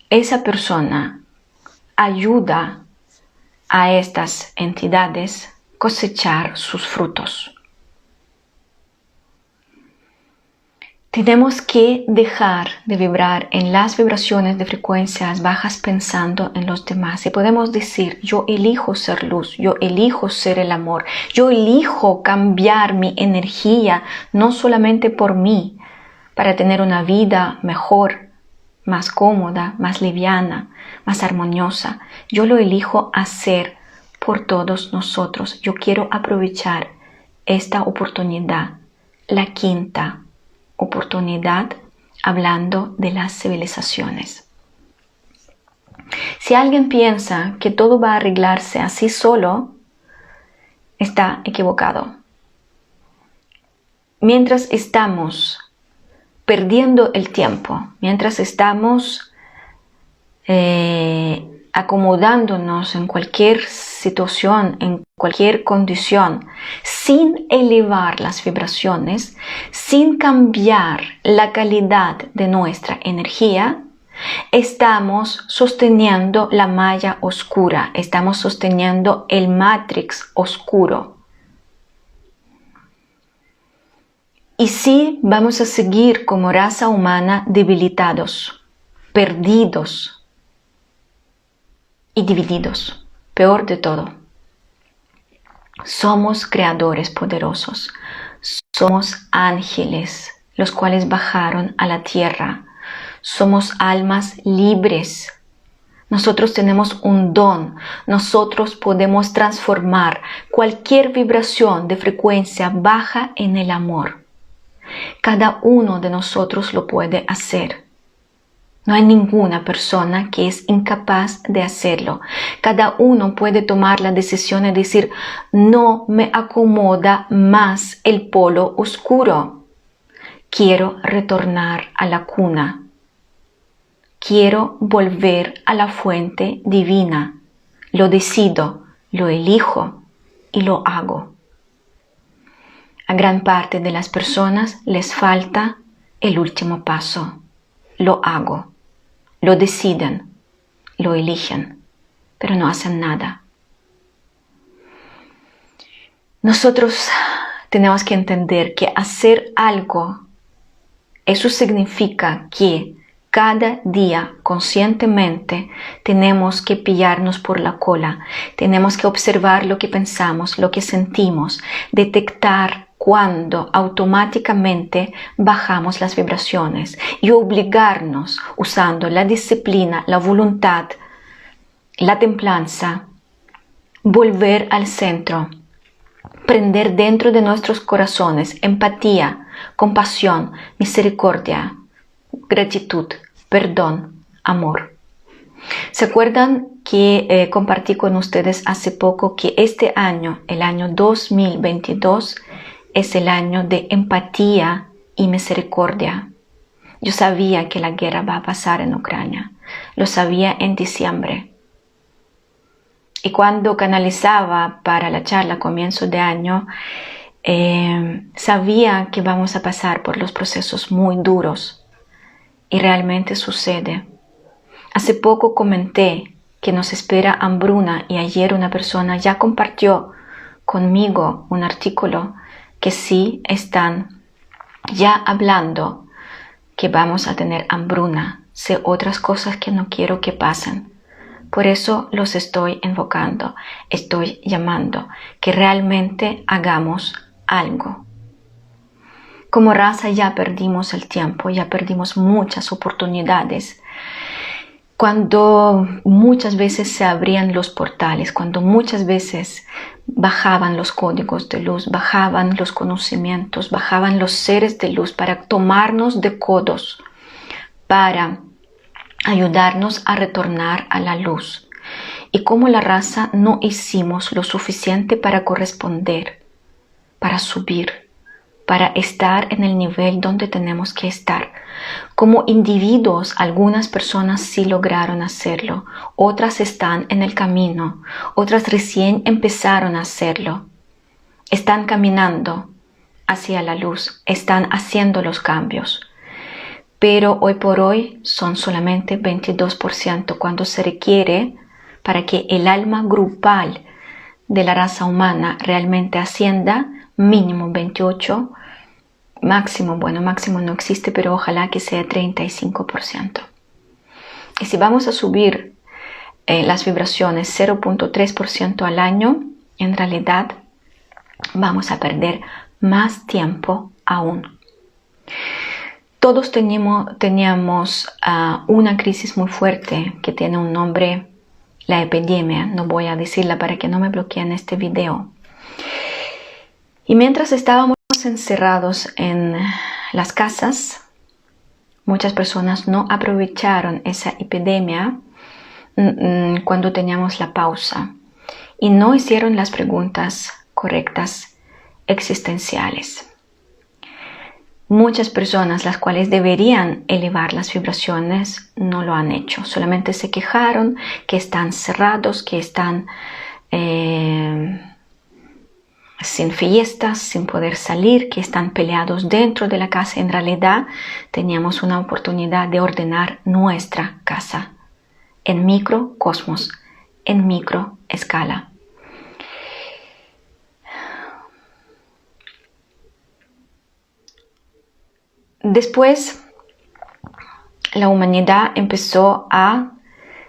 esa persona ayuda a estas entidades cosechar sus frutos. Tenemos que dejar de vibrar en las vibraciones de frecuencias bajas pensando en los demás. Y podemos decir, yo elijo ser luz, yo elijo ser el amor, yo elijo cambiar mi energía no solamente por mí, para tener una vida mejor, más cómoda, más liviana, más armoniosa. Yo lo elijo hacer por todos nosotros. Yo quiero aprovechar esta oportunidad, la quinta oportunidad hablando de las civilizaciones. Si alguien piensa que todo va a arreglarse así solo, está equivocado. Mientras estamos perdiendo el tiempo, mientras estamos eh, acomodándonos en cualquier situación, en cualquier condición, sin elevar las vibraciones, sin cambiar la calidad de nuestra energía, estamos sosteniendo la malla oscura, estamos sosteniendo el matrix oscuro. Y sí, vamos a seguir como raza humana debilitados, perdidos, y divididos. Peor de todo, somos creadores poderosos, somos ángeles, los cuales bajaron a la tierra, somos almas libres. Nosotros tenemos un don, nosotros podemos transformar cualquier vibración de frecuencia baja en el amor. Cada uno de nosotros lo puede hacer. No hay ninguna persona que es incapaz de hacerlo. Cada uno puede tomar la decisión de decir, no me acomoda más el polo oscuro. Quiero retornar a la cuna. Quiero volver a la fuente divina. Lo decido, lo elijo y lo hago. A gran parte de las personas les falta el último paso. Lo hago lo deciden, lo eligen, pero no hacen nada. Nosotros tenemos que entender que hacer algo, eso significa que cada día conscientemente tenemos que pillarnos por la cola, tenemos que observar lo que pensamos, lo que sentimos, detectar cuando automáticamente bajamos las vibraciones y obligarnos usando la disciplina, la voluntad, la templanza, volver al centro, prender dentro de nuestros corazones empatía, compasión, misericordia, gratitud, perdón, amor. ¿Se acuerdan que eh, compartí con ustedes hace poco que este año, el año 2022, es el año de empatía y misericordia. Yo sabía que la guerra va a pasar en Ucrania. Lo sabía en diciembre. Y cuando canalizaba para la charla a comienzo de año, eh, sabía que vamos a pasar por los procesos muy duros. Y realmente sucede. Hace poco comenté que nos espera hambruna y ayer una persona ya compartió conmigo un artículo que sí están ya hablando que vamos a tener hambruna, sé otras cosas que no quiero que pasen. Por eso los estoy invocando, estoy llamando que realmente hagamos algo. Como raza ya perdimos el tiempo, ya perdimos muchas oportunidades cuando muchas veces se abrían los portales, cuando muchas veces bajaban los códigos de luz, bajaban los conocimientos, bajaban los seres de luz para tomarnos de codos, para ayudarnos a retornar a la luz. Y como la raza no hicimos lo suficiente para corresponder, para subir, para estar en el nivel donde tenemos que estar. Como individuos, algunas personas sí lograron hacerlo, otras están en el camino, otras recién empezaron a hacerlo. Están caminando hacia la luz, están haciendo los cambios. Pero hoy por hoy son solamente 22% cuando se requiere para que el alma grupal de la raza humana realmente ascienda mínimo 28, máximo, bueno, máximo no existe, pero ojalá que sea 35%. Y si vamos a subir eh, las vibraciones 0.3% al año, en realidad vamos a perder más tiempo aún. Todos teníamos, teníamos ah, una crisis muy fuerte que tiene un nombre, la epidemia, no voy a decirla para que no me bloqueen este video. Y mientras estábamos encerrados en las casas, muchas personas no aprovecharon esa epidemia mm, mm, cuando teníamos la pausa y no hicieron las preguntas correctas existenciales. Muchas personas, las cuales deberían elevar las vibraciones, no lo han hecho. Solamente se quejaron que están cerrados, que están eh, sin fiestas, sin poder salir, que están peleados dentro de la casa. En realidad teníamos una oportunidad de ordenar nuestra casa en microcosmos, en micro escala. Después, la humanidad empezó a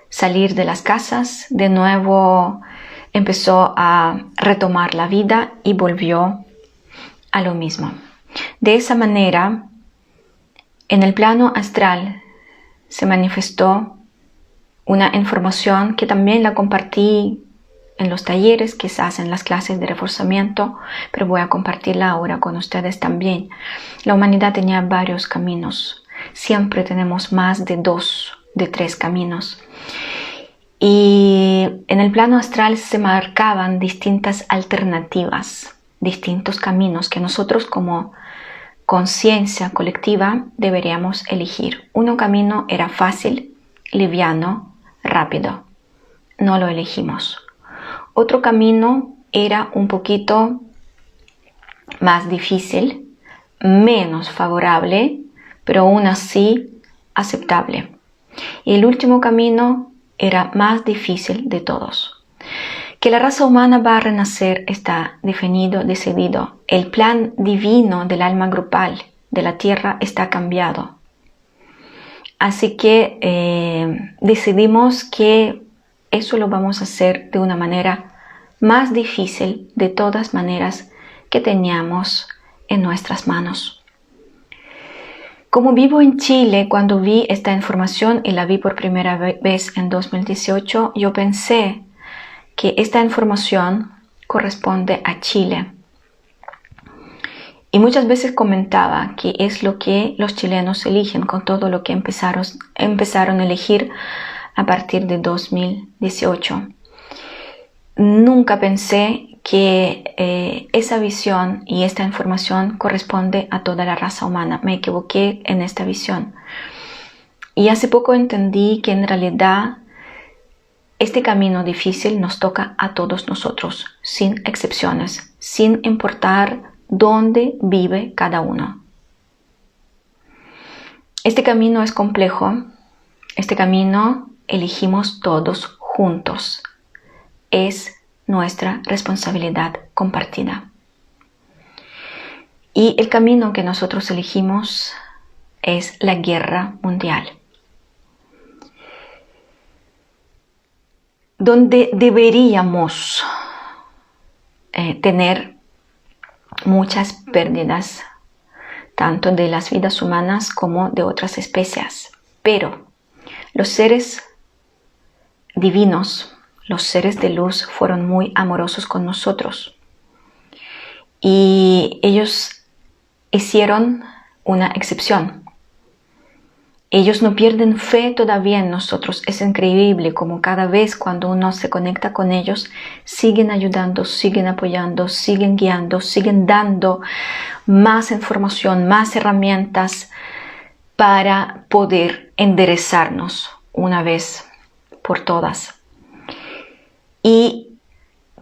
salir de las casas, de nuevo empezó a retomar la vida y volvió a lo mismo. De esa manera, en el plano astral se manifestó una información que también la compartí en los talleres, quizás en las clases de reforzamiento, pero voy a compartirla ahora con ustedes también. La humanidad tenía varios caminos. Siempre tenemos más de dos, de tres caminos. Y en el plano astral se marcaban distintas alternativas, distintos caminos que nosotros como conciencia colectiva deberíamos elegir. Uno camino era fácil, liviano, rápido. No lo elegimos. Otro camino era un poquito más difícil, menos favorable, pero aún así aceptable. Y el último camino era más difícil de todos. Que la raza humana va a renacer está definido, decidido. El plan divino del alma grupal de la Tierra está cambiado. Así que eh, decidimos que eso lo vamos a hacer de una manera más difícil de todas maneras que teníamos en nuestras manos. Como vivo en Chile, cuando vi esta información y la vi por primera vez en 2018, yo pensé que esta información corresponde a Chile. Y muchas veces comentaba que es lo que los chilenos eligen con todo lo que empezaron, empezaron a elegir a partir de 2018. Nunca pensé que eh, esa visión y esta información corresponde a toda la raza humana. Me equivoqué en esta visión. Y hace poco entendí que en realidad este camino difícil nos toca a todos nosotros, sin excepciones, sin importar dónde vive cada uno. Este camino es complejo, este camino elegimos todos juntos. Es nuestra responsabilidad compartida. Y el camino que nosotros elegimos es la guerra mundial, donde deberíamos eh, tener muchas pérdidas, tanto de las vidas humanas como de otras especies. Pero los seres divinos los seres de luz fueron muy amorosos con nosotros. Y ellos hicieron una excepción. ellos no pierden fe todavía en nosotros. Es increíble como cada vez cuando uno se conecta con ellos, siguen ayudando, siguen apoyando, siguen guiando, siguen dando más información, más herramientas para poder enderezarnos una vez por todas. Y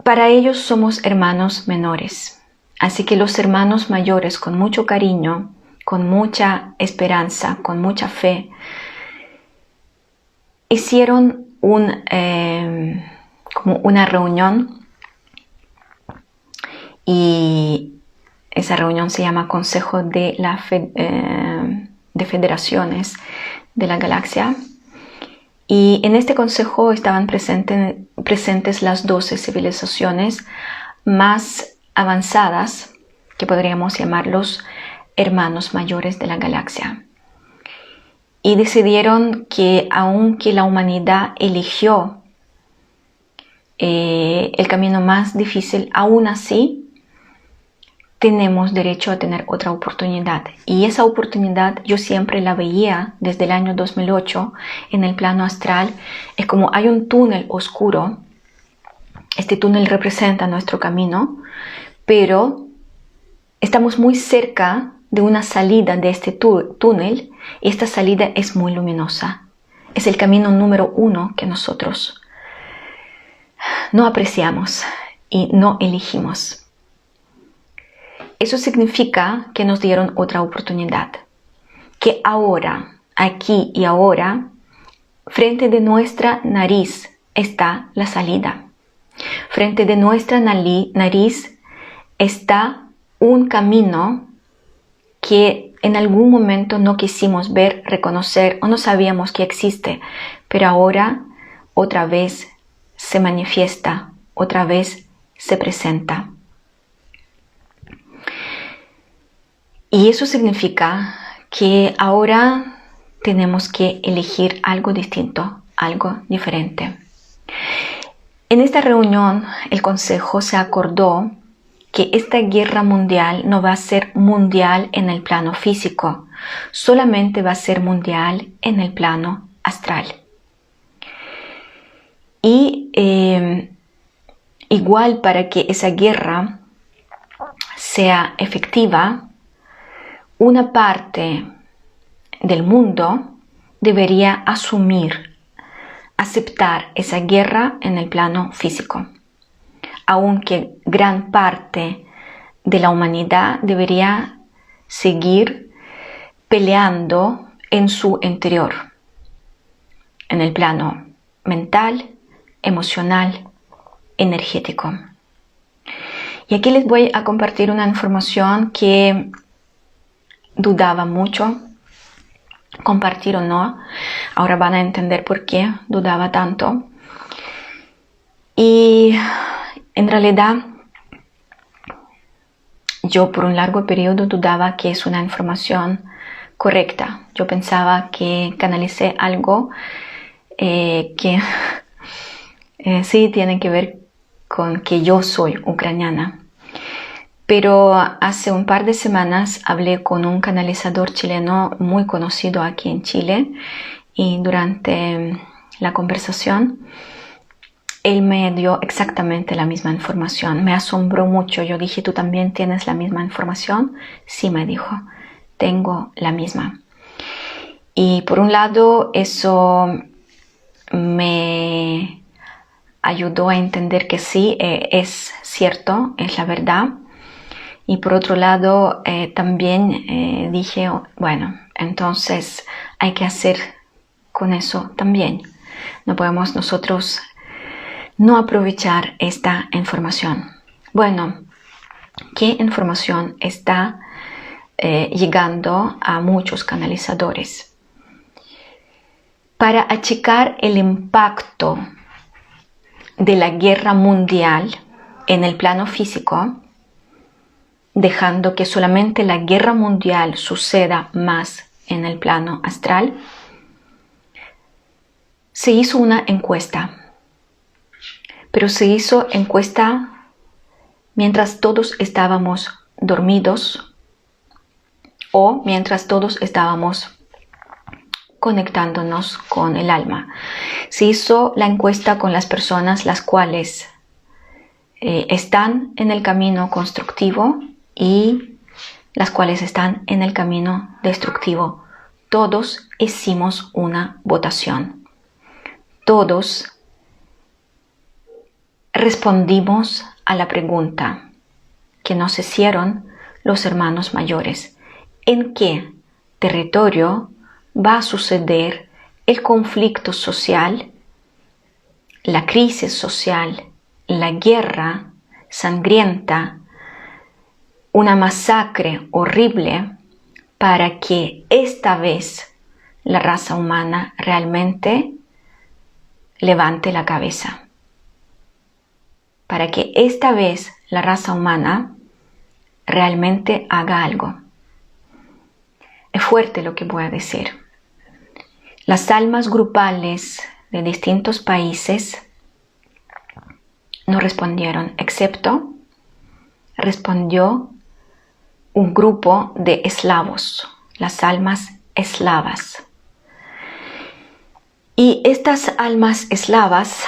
para ellos somos hermanos menores. Así que los hermanos mayores con mucho cariño con mucha esperanza, con mucha fe, hicieron como una reunión y esa reunión se llama Consejo de, la eh, de Federaciones de la Galaxia. Y en este consejo estaban presentes las 12 civilizaciones más avanzadas, que podríamos llamarlos hermanos mayores de la galaxia. Y decidieron que aunque la humanidad eligió eh, el camino más difícil, aún así tenemos derecho a tener otra oportunidad. Y esa oportunidad yo siempre la veía desde el año 2008 en el plano astral. Es como hay un túnel oscuro. Este túnel representa nuestro camino, pero estamos muy cerca de una salida de este túnel y esta salida es muy luminosa. Es el camino número uno que nosotros no apreciamos y no elegimos. Eso significa que nos dieron otra oportunidad, que ahora, aquí y ahora, frente de nuestra nariz está la salida. Frente de nuestra nariz está un camino que en algún momento no quisimos ver, reconocer o no sabíamos que existe, pero ahora otra vez se manifiesta, otra vez se presenta. Y eso significa que ahora tenemos que elegir algo distinto, algo diferente. En esta reunión el Consejo se acordó que esta guerra mundial no va a ser mundial en el plano físico, solamente va a ser mundial en el plano astral. Y eh, igual para que esa guerra sea efectiva, una parte del mundo debería asumir, aceptar esa guerra en el plano físico aunque gran parte de la humanidad debería seguir peleando en su interior, en el plano mental, emocional, energético. Y aquí les voy a compartir una información que dudaba mucho compartir o no. Ahora van a entender por qué dudaba tanto. Y en realidad, yo por un largo periodo dudaba que es una información correcta. Yo pensaba que canalicé algo eh, que eh, sí tiene que ver con que yo soy ucraniana. Pero hace un par de semanas hablé con un canalizador chileno muy conocido aquí en Chile y durante la conversación él me dio exactamente la misma información. Me asombró mucho. Yo dije, ¿tú también tienes la misma información? Sí, me dijo, tengo la misma. Y por un lado, eso me ayudó a entender que sí, eh, es cierto, es la verdad. Y por otro lado, eh, también eh, dije, bueno, entonces hay que hacer con eso también. No podemos nosotros no aprovechar esta información. Bueno, ¿qué información está eh, llegando a muchos canalizadores? Para achicar el impacto de la guerra mundial en el plano físico, dejando que solamente la guerra mundial suceda más en el plano astral, se hizo una encuesta pero se hizo encuesta mientras todos estábamos dormidos o mientras todos estábamos conectándonos con el alma. Se hizo la encuesta con las personas las cuales eh, están en el camino constructivo y las cuales están en el camino destructivo. Todos hicimos una votación. Todos respondimos a la pregunta que nos hicieron los hermanos mayores. ¿En qué territorio va a suceder el conflicto social, la crisis social, la guerra sangrienta, una masacre horrible para que esta vez la raza humana realmente levante la cabeza. Para que esta vez la raza humana realmente haga algo. Es fuerte lo que voy a decir. Las almas grupales de distintos países no respondieron, excepto respondió un grupo de eslavos, las almas eslavas. Y estas almas eslavas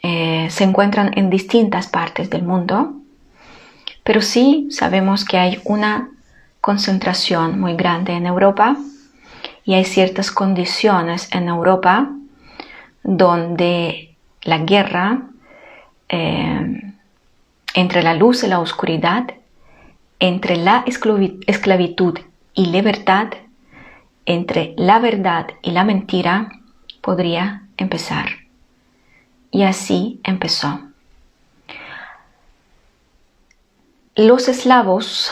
eh, se encuentran en distintas partes del mundo, pero sí sabemos que hay una concentración muy grande en Europa y hay ciertas condiciones en Europa donde la guerra eh, entre la luz y la oscuridad, entre la esclavitud y libertad, entre la verdad y la mentira, podría empezar. Y así empezó. Los eslavos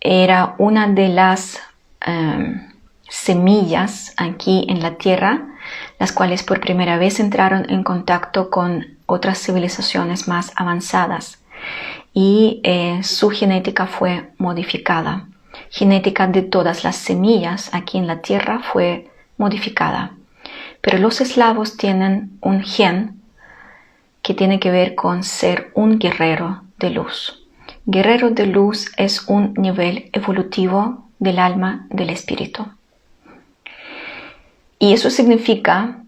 era una de las em, semillas aquí en la tierra, las cuales por primera vez entraron en contacto con otras civilizaciones más avanzadas y eh, su genética fue modificada. Genética de todas las semillas aquí en la tierra fue modificada. Pero los eslavos tienen un gen que tiene que ver con ser un guerrero de luz. Guerrero de luz es un nivel evolutivo del alma del espíritu. Y eso significa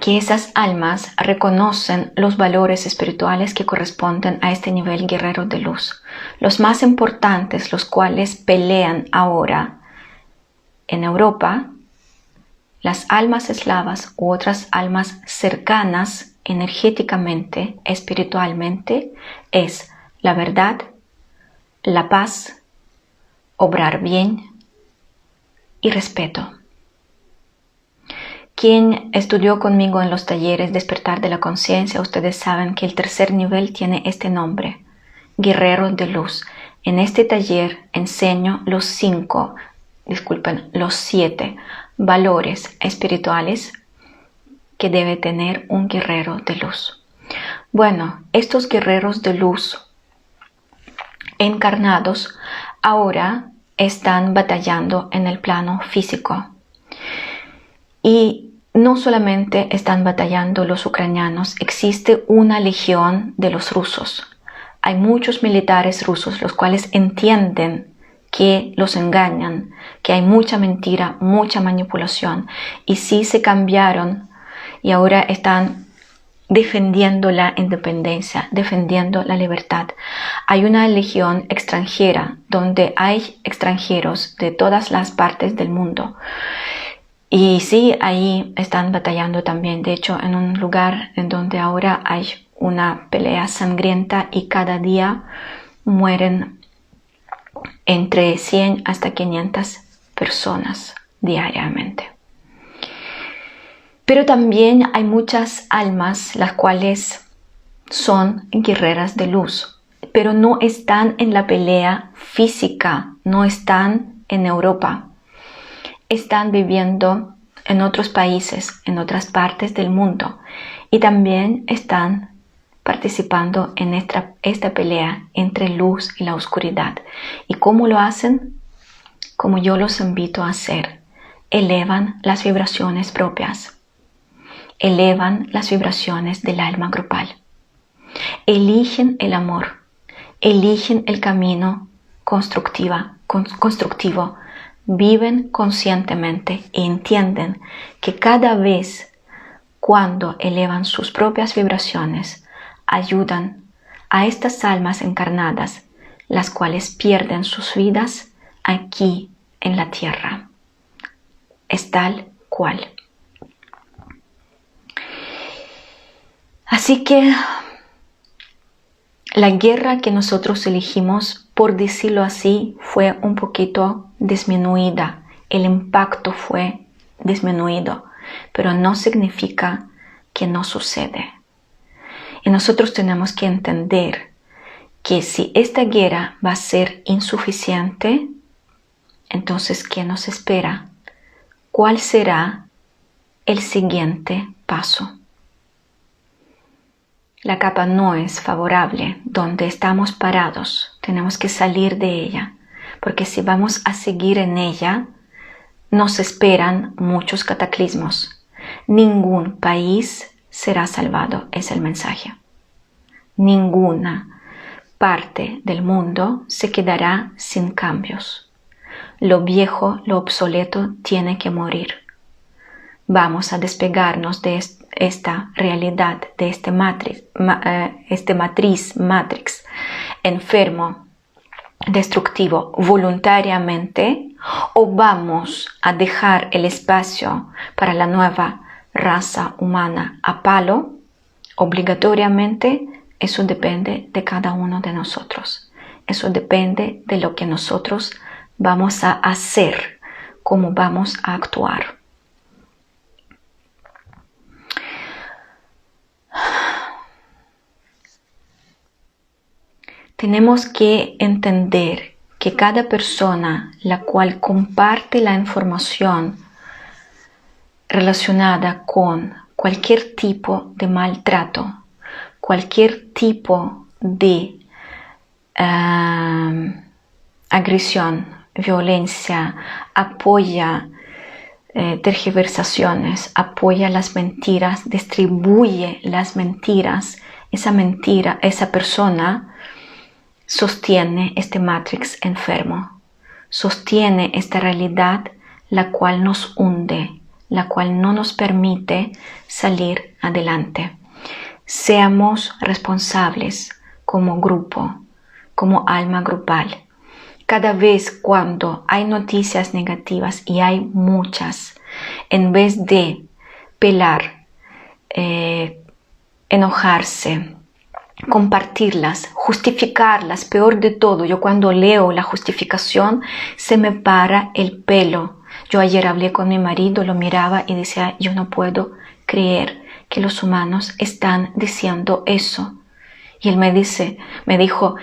que esas almas reconocen los valores espirituales que corresponden a este nivel guerrero de luz. Los más importantes, los cuales pelean ahora en Europa, las almas eslavas u otras almas cercanas energéticamente, espiritualmente, es la verdad, la paz, obrar bien y respeto. Quien estudió conmigo en los talleres Despertar de la Conciencia, ustedes saben que el tercer nivel tiene este nombre, Guerrero de Luz. En este taller enseño los cinco, disculpen, los siete valores espirituales que debe tener un guerrero de luz. Bueno, estos guerreros de luz encarnados ahora están batallando en el plano físico. Y no solamente están batallando los ucranianos, existe una legión de los rusos. Hay muchos militares rusos los cuales entienden que los engañan, que hay mucha mentira, mucha manipulación y sí se cambiaron y ahora están defendiendo la independencia, defendiendo la libertad. Hay una legión extranjera donde hay extranjeros de todas las partes del mundo. Y sí, ahí están batallando también. De hecho, en un lugar en donde ahora hay una pelea sangrienta y cada día mueren entre 100 hasta 500 personas diariamente. Pero también hay muchas almas las cuales son guerreras de luz, pero no están en la pelea física, no están en Europa, están viviendo en otros países, en otras partes del mundo y también están participando en esta, esta pelea entre luz y la oscuridad. ¿Y cómo lo hacen? Como yo los invito a hacer. Elevan las vibraciones propias. Elevan las vibraciones del alma grupal. Eligen el amor. Eligen el camino constructiva, constructivo, viven conscientemente e entienden que cada vez cuando elevan sus propias vibraciones, ayudan a estas almas encarnadas, las cuales pierden sus vidas aquí en la tierra. Es tal cual. Así que la guerra que nosotros elegimos, por decirlo así, fue un poquito disminuida. El impacto fue disminuido, pero no significa que no sucede. Y nosotros tenemos que entender que si esta guerra va a ser insuficiente, entonces, ¿qué nos espera? ¿Cuál será el siguiente paso? La capa no es favorable donde estamos parados. Tenemos que salir de ella, porque si vamos a seguir en ella, nos esperan muchos cataclismos. Ningún país será salvado, es el mensaje. Ninguna parte del mundo se quedará sin cambios. Lo viejo, lo obsoleto tiene que morir. Vamos a despegarnos de esta realidad, de este matriz, eh, este matriz, matrix, enfermo, destructivo voluntariamente o vamos a dejar el espacio para la nueva raza humana a palo, obligatoriamente, eso depende de cada uno de nosotros. Eso depende de lo que nosotros vamos a hacer, cómo vamos a actuar. Tenemos que entender que cada persona la cual comparte la información relacionada con cualquier tipo de maltrato, cualquier tipo de agresión, violencia, apoya eh, tergiversaciones, apoya las mentiras, distribuye las mentiras, esa mentira, esa persona sostiene este matrix enfermo, sostiene esta realidad la cual nos hunde, la cual no nos permite salir adelante. Seamos responsables como grupo, como alma grupal. Cada vez cuando hay noticias negativas y hay muchas, en vez de pelar, eh, enojarse, compartirlas, justificarlas, peor de todo, yo cuando leo la justificación se me para el pelo. Yo ayer hablé con mi marido, lo miraba y decía, yo no puedo creer que los humanos están diciendo eso. Y él me dice, me dijo,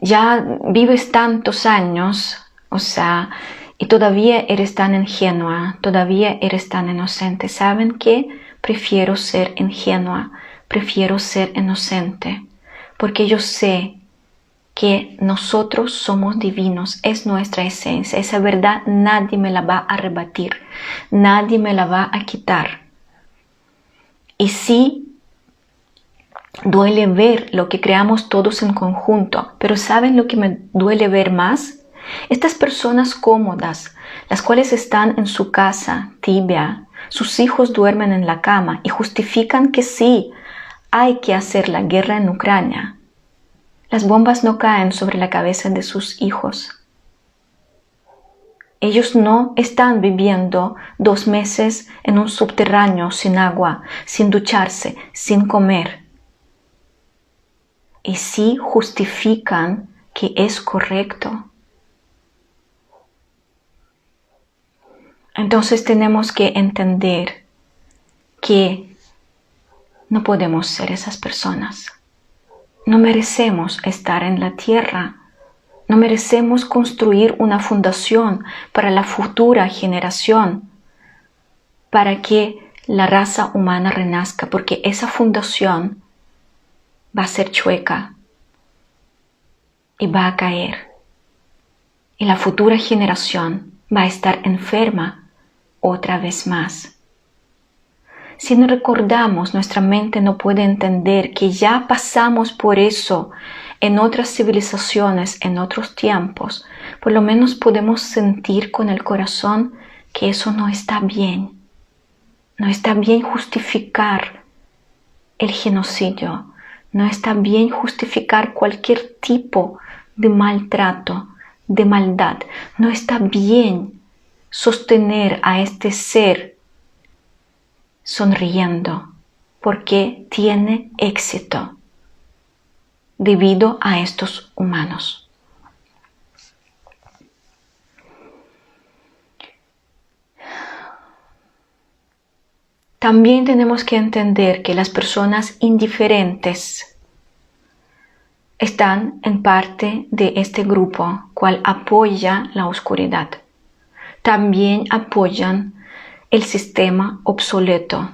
ya vives tantos años, o sea, y todavía eres tan ingenua, todavía eres tan inocente. ¿Saben qué? Prefiero ser ingenua prefiero ser inocente, porque yo sé que nosotros somos divinos, es nuestra esencia, esa verdad nadie me la va a rebatir, nadie me la va a quitar. Y sí, duele ver lo que creamos todos en conjunto, pero ¿saben lo que me duele ver más? Estas personas cómodas, las cuales están en su casa tibia, sus hijos duermen en la cama y justifican que sí, hay que hacer la guerra en Ucrania. Las bombas no caen sobre la cabeza de sus hijos. Ellos no están viviendo dos meses en un subterráneo sin agua, sin ducharse, sin comer. Y sí justifican que es correcto. Entonces tenemos que entender que no podemos ser esas personas. No merecemos estar en la tierra. No merecemos construir una fundación para la futura generación, para que la raza humana renazca, porque esa fundación va a ser chueca y va a caer. Y la futura generación va a estar enferma otra vez más. Si no recordamos, nuestra mente no puede entender que ya pasamos por eso en otras civilizaciones, en otros tiempos, por lo menos podemos sentir con el corazón que eso no está bien. No está bien justificar el genocidio. No está bien justificar cualquier tipo de maltrato, de maldad. No está bien sostener a este ser sonriendo porque tiene éxito debido a estos humanos. También tenemos que entender que las personas indiferentes están en parte de este grupo cual apoya la oscuridad. También apoyan el sistema obsoleto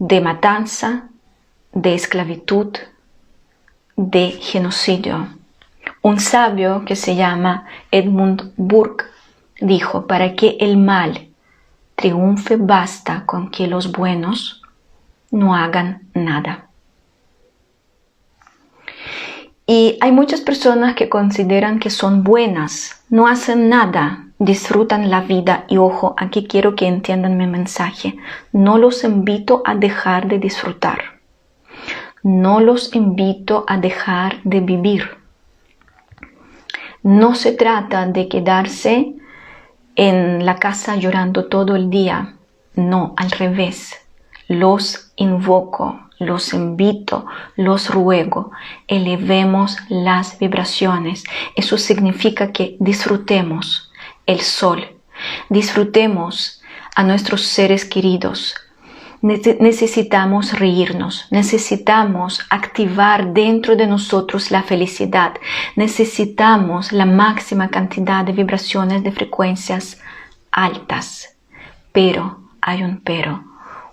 de matanza, de esclavitud, de genocidio. Un sabio que se llama Edmund Burke dijo, para que el mal triunfe basta con que los buenos no hagan nada. Y hay muchas personas que consideran que son buenas, no hacen nada, disfrutan la vida y ojo, aquí quiero que entiendan mi mensaje. No los invito a dejar de disfrutar. No los invito a dejar de vivir. No se trata de quedarse en la casa llorando todo el día. No, al revés. Los invoco, los invito, los ruego. Elevemos las vibraciones. Eso significa que disfrutemos el sol. Disfrutemos a nuestros seres queridos. Necesitamos reírnos, necesitamos activar dentro de nosotros la felicidad, necesitamos la máxima cantidad de vibraciones de frecuencias altas. Pero, hay un pero,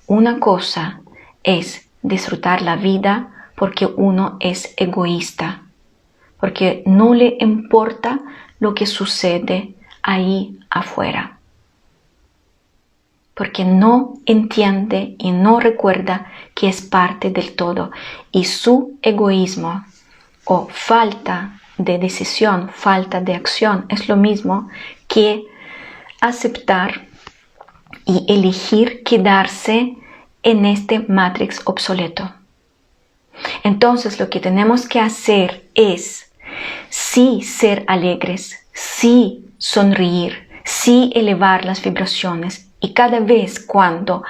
una cosa es disfrutar la vida porque uno es egoísta, porque no le importa lo que sucede ahí afuera. Porque no entiende y no recuerda que es parte del todo y su egoísmo o falta de decisión, falta de acción es lo mismo que aceptar y elegir quedarse en este matrix obsoleto. Entonces lo que tenemos que hacer es sí ser alegres, sí sonreír, sí elevar las vibraciones y cada vez cuando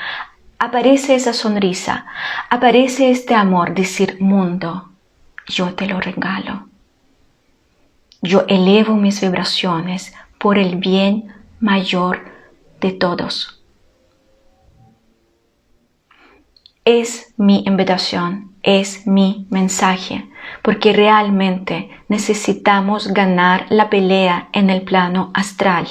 aparece esa sonrisa, aparece este amor, decir, mundo, yo te lo regalo. Yo elevo mis vibraciones por el bien mayor de todos. Es mi invitación, es mi mensaje porque realmente necesitamos ganar la pelea en el plano astral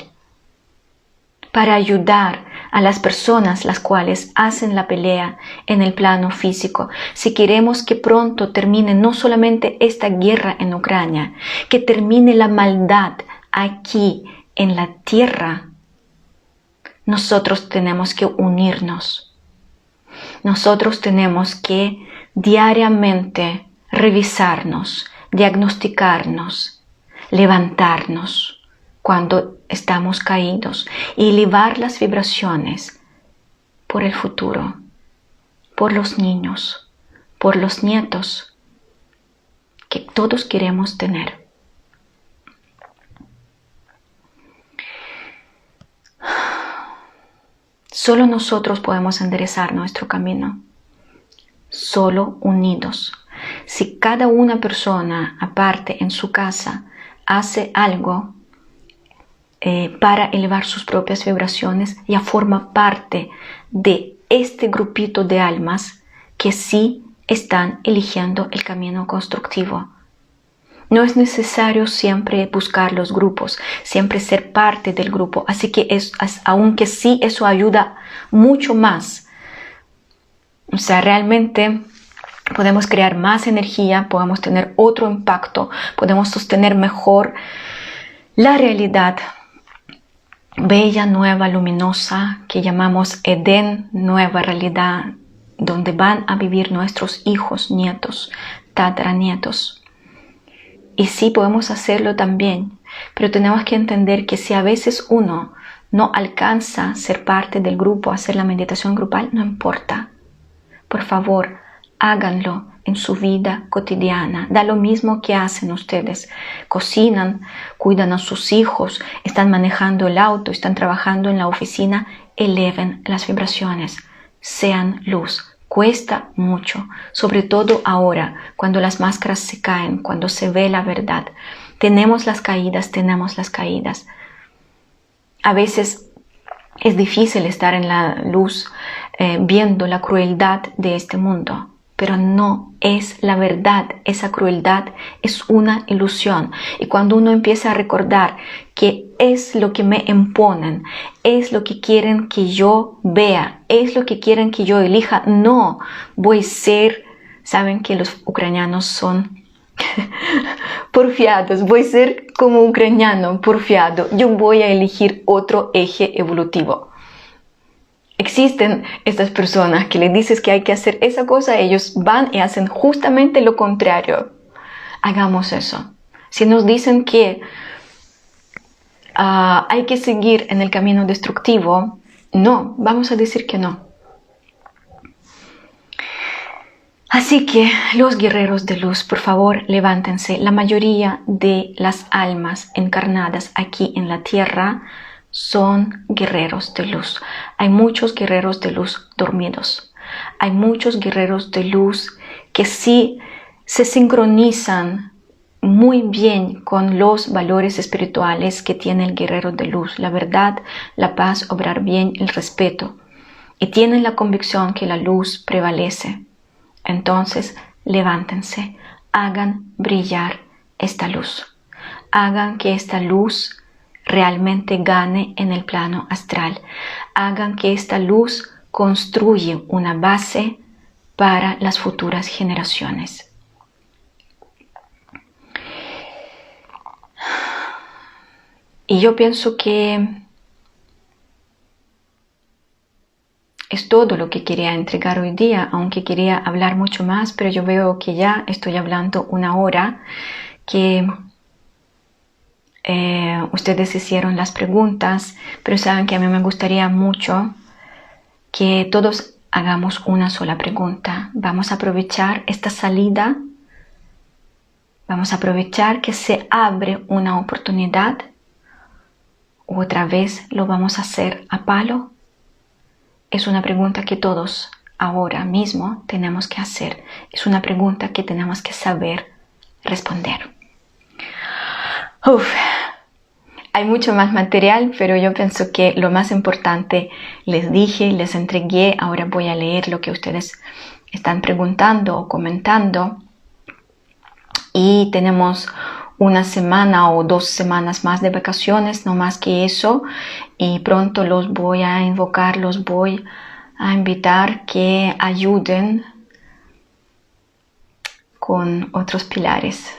para ayudar a las personas las cuales hacen la pelea en el plano físico. Si queremos que pronto termine no solamente esta guerra en Ucrania, que termine la maldad aquí en la tierra, nosotros tenemos que unirnos. Nosotros tenemos que diariamente revisarnos, diagnosticarnos, levantarnos cuando estamos caídos y elevar las vibraciones por el futuro, por los niños, por los nietos que todos queremos tener. Solo nosotros podemos enderezar nuestro camino, solo unidos si cada una persona aparte en su casa hace algo eh, para elevar sus propias vibraciones, ya forma parte de este grupito de almas que sí están eligiendo el camino constructivo. No es necesario siempre buscar los grupos, siempre ser parte del grupo, así que es, aunque sí eso ayuda mucho más. O sea, realmente podemos crear más energía, podemos tener otro impacto, podemos sostener mejor la realidad bella, nueva, luminosa que llamamos Edén, nueva realidad, donde van a vivir nuestros hijos, nietos, tataranietos. Y sí podemos hacerlo también, pero tenemos que entender que si a veces uno no alcanza a ser parte del grupo, hacer la meditación grupal, no importa. Por favor, háganlo en su vida cotidiana. Da lo mismo que hacen ustedes. Cocinan, cuidan a sus hijos, están manejando el auto, están trabajando en la oficina. Eleven las vibraciones. Sean luz. Cuesta mucho, sobre todo ahora, cuando las máscaras se caen, cuando se ve la verdad. Tenemos las caídas, tenemos las caídas. A veces es difícil estar en la luz eh, viendo la crueldad de este mundo, pero no es la verdad. Esa crueldad es una ilusión. Y cuando uno empieza a recordar que es lo que me imponen, es lo que quieren que yo vea, es lo que quieren que yo elija, no voy a ser, saben que los ucranianos son porfiados, voy a ser como ucraniano, porfiado, yo voy a elegir otro eje evolutivo. Existen estas personas que le dices que hay que hacer esa cosa, ellos van y hacen justamente lo contrario. Hagamos eso. Si nos dicen que ah, hay que seguir en el camino destructivo, no, vamos a decir que no. Así que los guerreros de luz, por favor, levántense. La mayoría de las almas encarnadas aquí en la tierra son guerreros de luz. Hay muchos guerreros de luz dormidos. Hay muchos guerreros de luz que sí se sincronizan muy bien con los valores espirituales que tiene el guerrero de luz. La verdad, la paz, obrar bien, el respeto. Y tienen la convicción que la luz prevalece. Entonces, levántense, hagan brillar esta luz. Hagan que esta luz realmente gane en el plano astral. Hagan que esta luz construya una base para las futuras generaciones. Y yo pienso que es todo lo que quería entregar hoy día, aunque quería hablar mucho más, pero yo veo que ya estoy hablando una hora, que eh, ustedes hicieron las preguntas, pero saben que a mí me gustaría mucho que todos hagamos una sola pregunta. Vamos a aprovechar esta salida, vamos a aprovechar que se abre una oportunidad, otra vez lo vamos a hacer a palo es una pregunta que todos ahora mismo tenemos que hacer. Es una pregunta que tenemos que saber responder. Uf, hay mucho más material, pero yo pienso que lo más importante les dije, les entregué. Ahora voy a leer lo que ustedes están preguntando o comentando. Y tenemos una semana o dos semanas más de vacaciones, no más que eso, y pronto los voy a invocar, los voy a invitar que ayuden con otros pilares.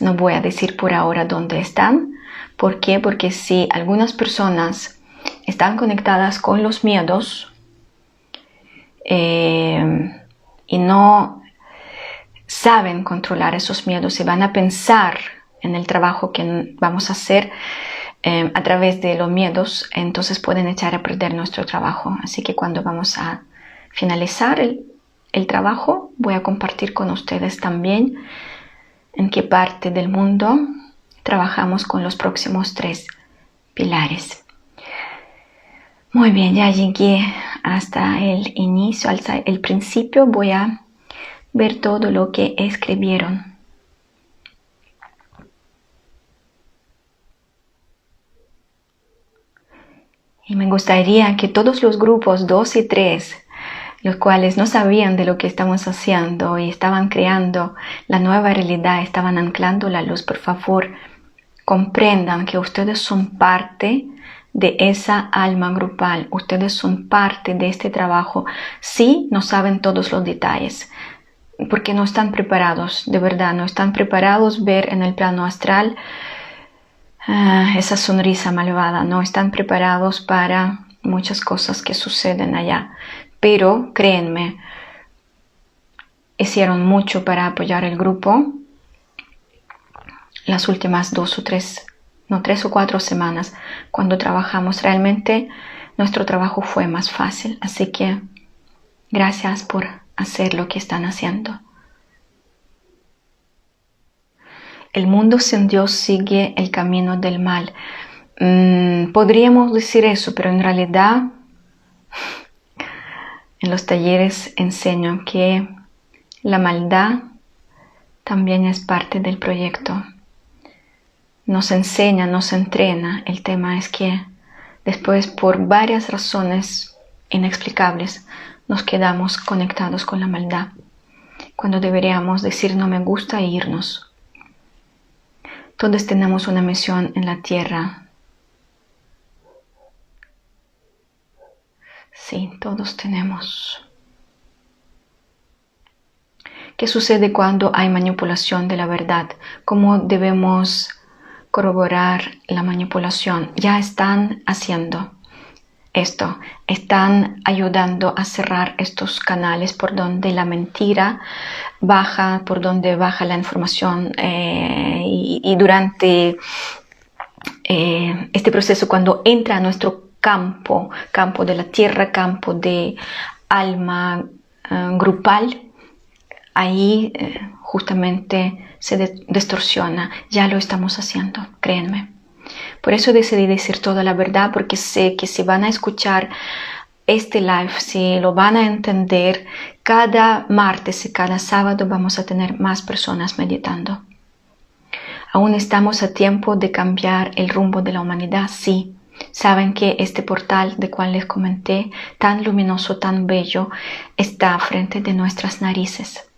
No voy a decir por ahora dónde están. ¿Por qué? Porque si algunas personas están conectadas con los miedos eh, y no saben controlar esos miedos y van a pensar en el trabajo que vamos a hacer eh, a través de los miedos, entonces pueden echar a perder nuestro trabajo. Así que cuando vamos a finalizar el, el trabajo, voy a compartir con ustedes también en qué parte del mundo trabajamos con los próximos tres pilares. Muy bien, ya llegué hasta el inicio, hasta el principio. Voy a ver todo lo que escribieron. Y me gustaría que todos los grupos 2 y 3, los cuales no sabían de lo que estamos haciendo y estaban creando la nueva realidad, estaban anclando la luz, por favor, comprendan que ustedes son parte de esa alma grupal, ustedes son parte de este trabajo. Sí, no saben todos los detalles, porque no están preparados, de verdad, no están preparados ver en el plano astral ah, esa sonrisa malvada, no están preparados para muchas cosas que suceden allá. Pero créenme, hicieron mucho para apoyar el grupo las últimas dos o tres, no tres o cuatro semanas, cuando trabajamos, realmente nuestro trabajo fue más fácil. Así que gracias por hacer lo que están haciendo. El mundo sin Dios sigue el camino del mal. Mm, podríamos decir eso, pero en realidad en los talleres enseño que la maldad también es parte del proyecto. Nos enseña, nos entrena. El tema es que después por varias razones inexplicables nos quedamos conectados con la maldad, cuando deberíamos decir no me gusta e irnos. Todos tenemos una misión en la tierra. Sí, todos tenemos. ¿Qué sucede cuando hay manipulación de la verdad? ¿Cómo debemos corroborar la manipulación? Ya están haciendo esto, están ayudando a cerrar estos canales por donde la mentira baja, por donde baja la información eh, y, durante eh, este proceso cuando entra a nuestro campo, campo de la tierra, campo de alma eh, grupal, ahí eh, justamente se distorsiona. Ya lo estamos haciendo, créanme. Por eso decidí decir toda la verdad, porque sé que si van a escuchar este live, si lo van a entender, cada martes y cada sábado vamos a tener más personas meditando. Aún estamos a tiempo de cambiar el rumbo de la humanidad, sí. Saben que este portal de cual les comenté, tan luminoso, tan bello, está frente de nuestras narices.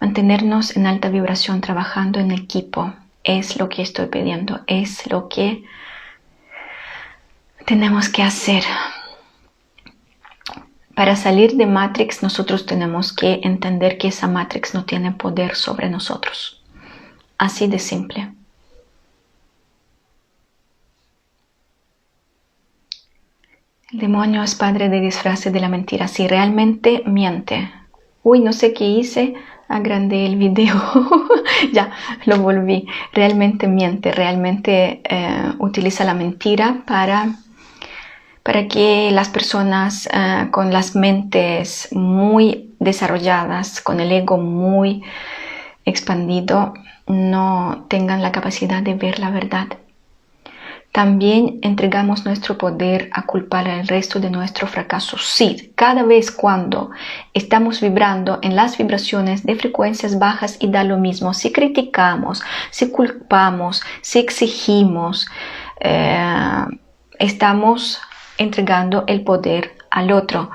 Mantenernos en alta vibración trabajando en equipo es lo que estoy pidiendo, es lo que tenemos que hacer. Para salir de Matrix nosotros tenemos que entender que esa Matrix no tiene poder sobre nosotros. Así de simple. El demonio es padre de disfraces de la mentira. Si realmente miente. Uy, no sé qué hice agrandé el video, ya lo volví, realmente miente, realmente eh, utiliza la mentira para, para que las personas eh, con las mentes muy desarrolladas, con el ego muy expandido, no tengan la capacidad de ver la verdad. También entregamos nuestro poder a culpar al resto de nuestro fracaso. Sí, cada vez cuando estamos vibrando en las vibraciones de frecuencias bajas y da lo mismo, si criticamos, si culpamos, si exigimos, eh, estamos entregando el poder al otro.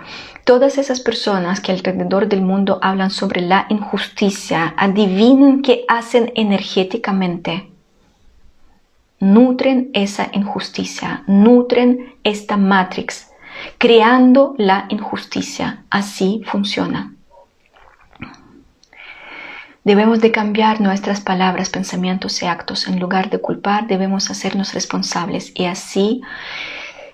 Todas esas personas que alrededor del mundo hablan sobre la injusticia, adivinen qué hacen energéticamente nutren esa injusticia, nutren esta matrix, creando la injusticia. Así funciona. Debemos de cambiar nuestras palabras, pensamientos y actos. En lugar de culpar, debemos hacernos responsables y así,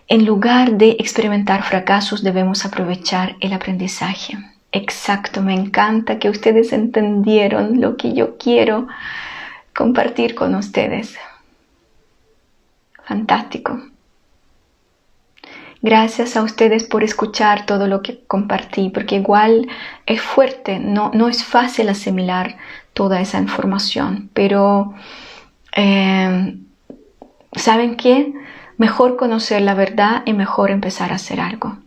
en lugar de experimentar fracasos, debemos aprovechar el aprendizaje. Exacto, me encanta que ustedes entendieron lo que yo quiero compartir con ustedes fantástico. Gracias a ustedes por escuchar todo lo que compartí, porque igual es fuerte, no, no es fácil asimilar toda esa información, pero eh, ¿saben qué? Mejor conocer la verdad y mejor empezar a hacer algo.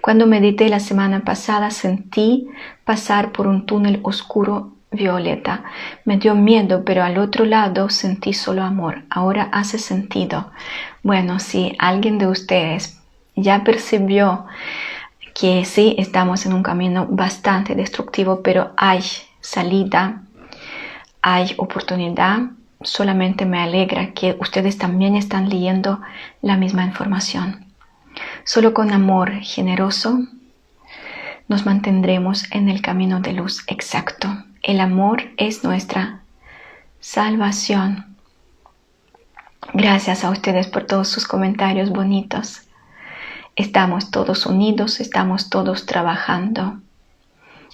Cuando medité la semana pasada sentí pasar por un túnel oscuro Violeta. Me dio miedo, pero al otro lado sentí solo amor. Ahora hace sentido. Bueno, si alguien de ustedes ya percibió que sí estamos en un camino bastante destructivo, pero hay salida, hay oportunidad, solamente me alegra que ustedes también están leyendo la misma información. Solo con amor generoso nos mantendremos en el camino de luz exacto. El amor es nuestra salvación. Gracias a ustedes por todos sus comentarios bonitos. Estamos todos unidos, estamos todos trabajando.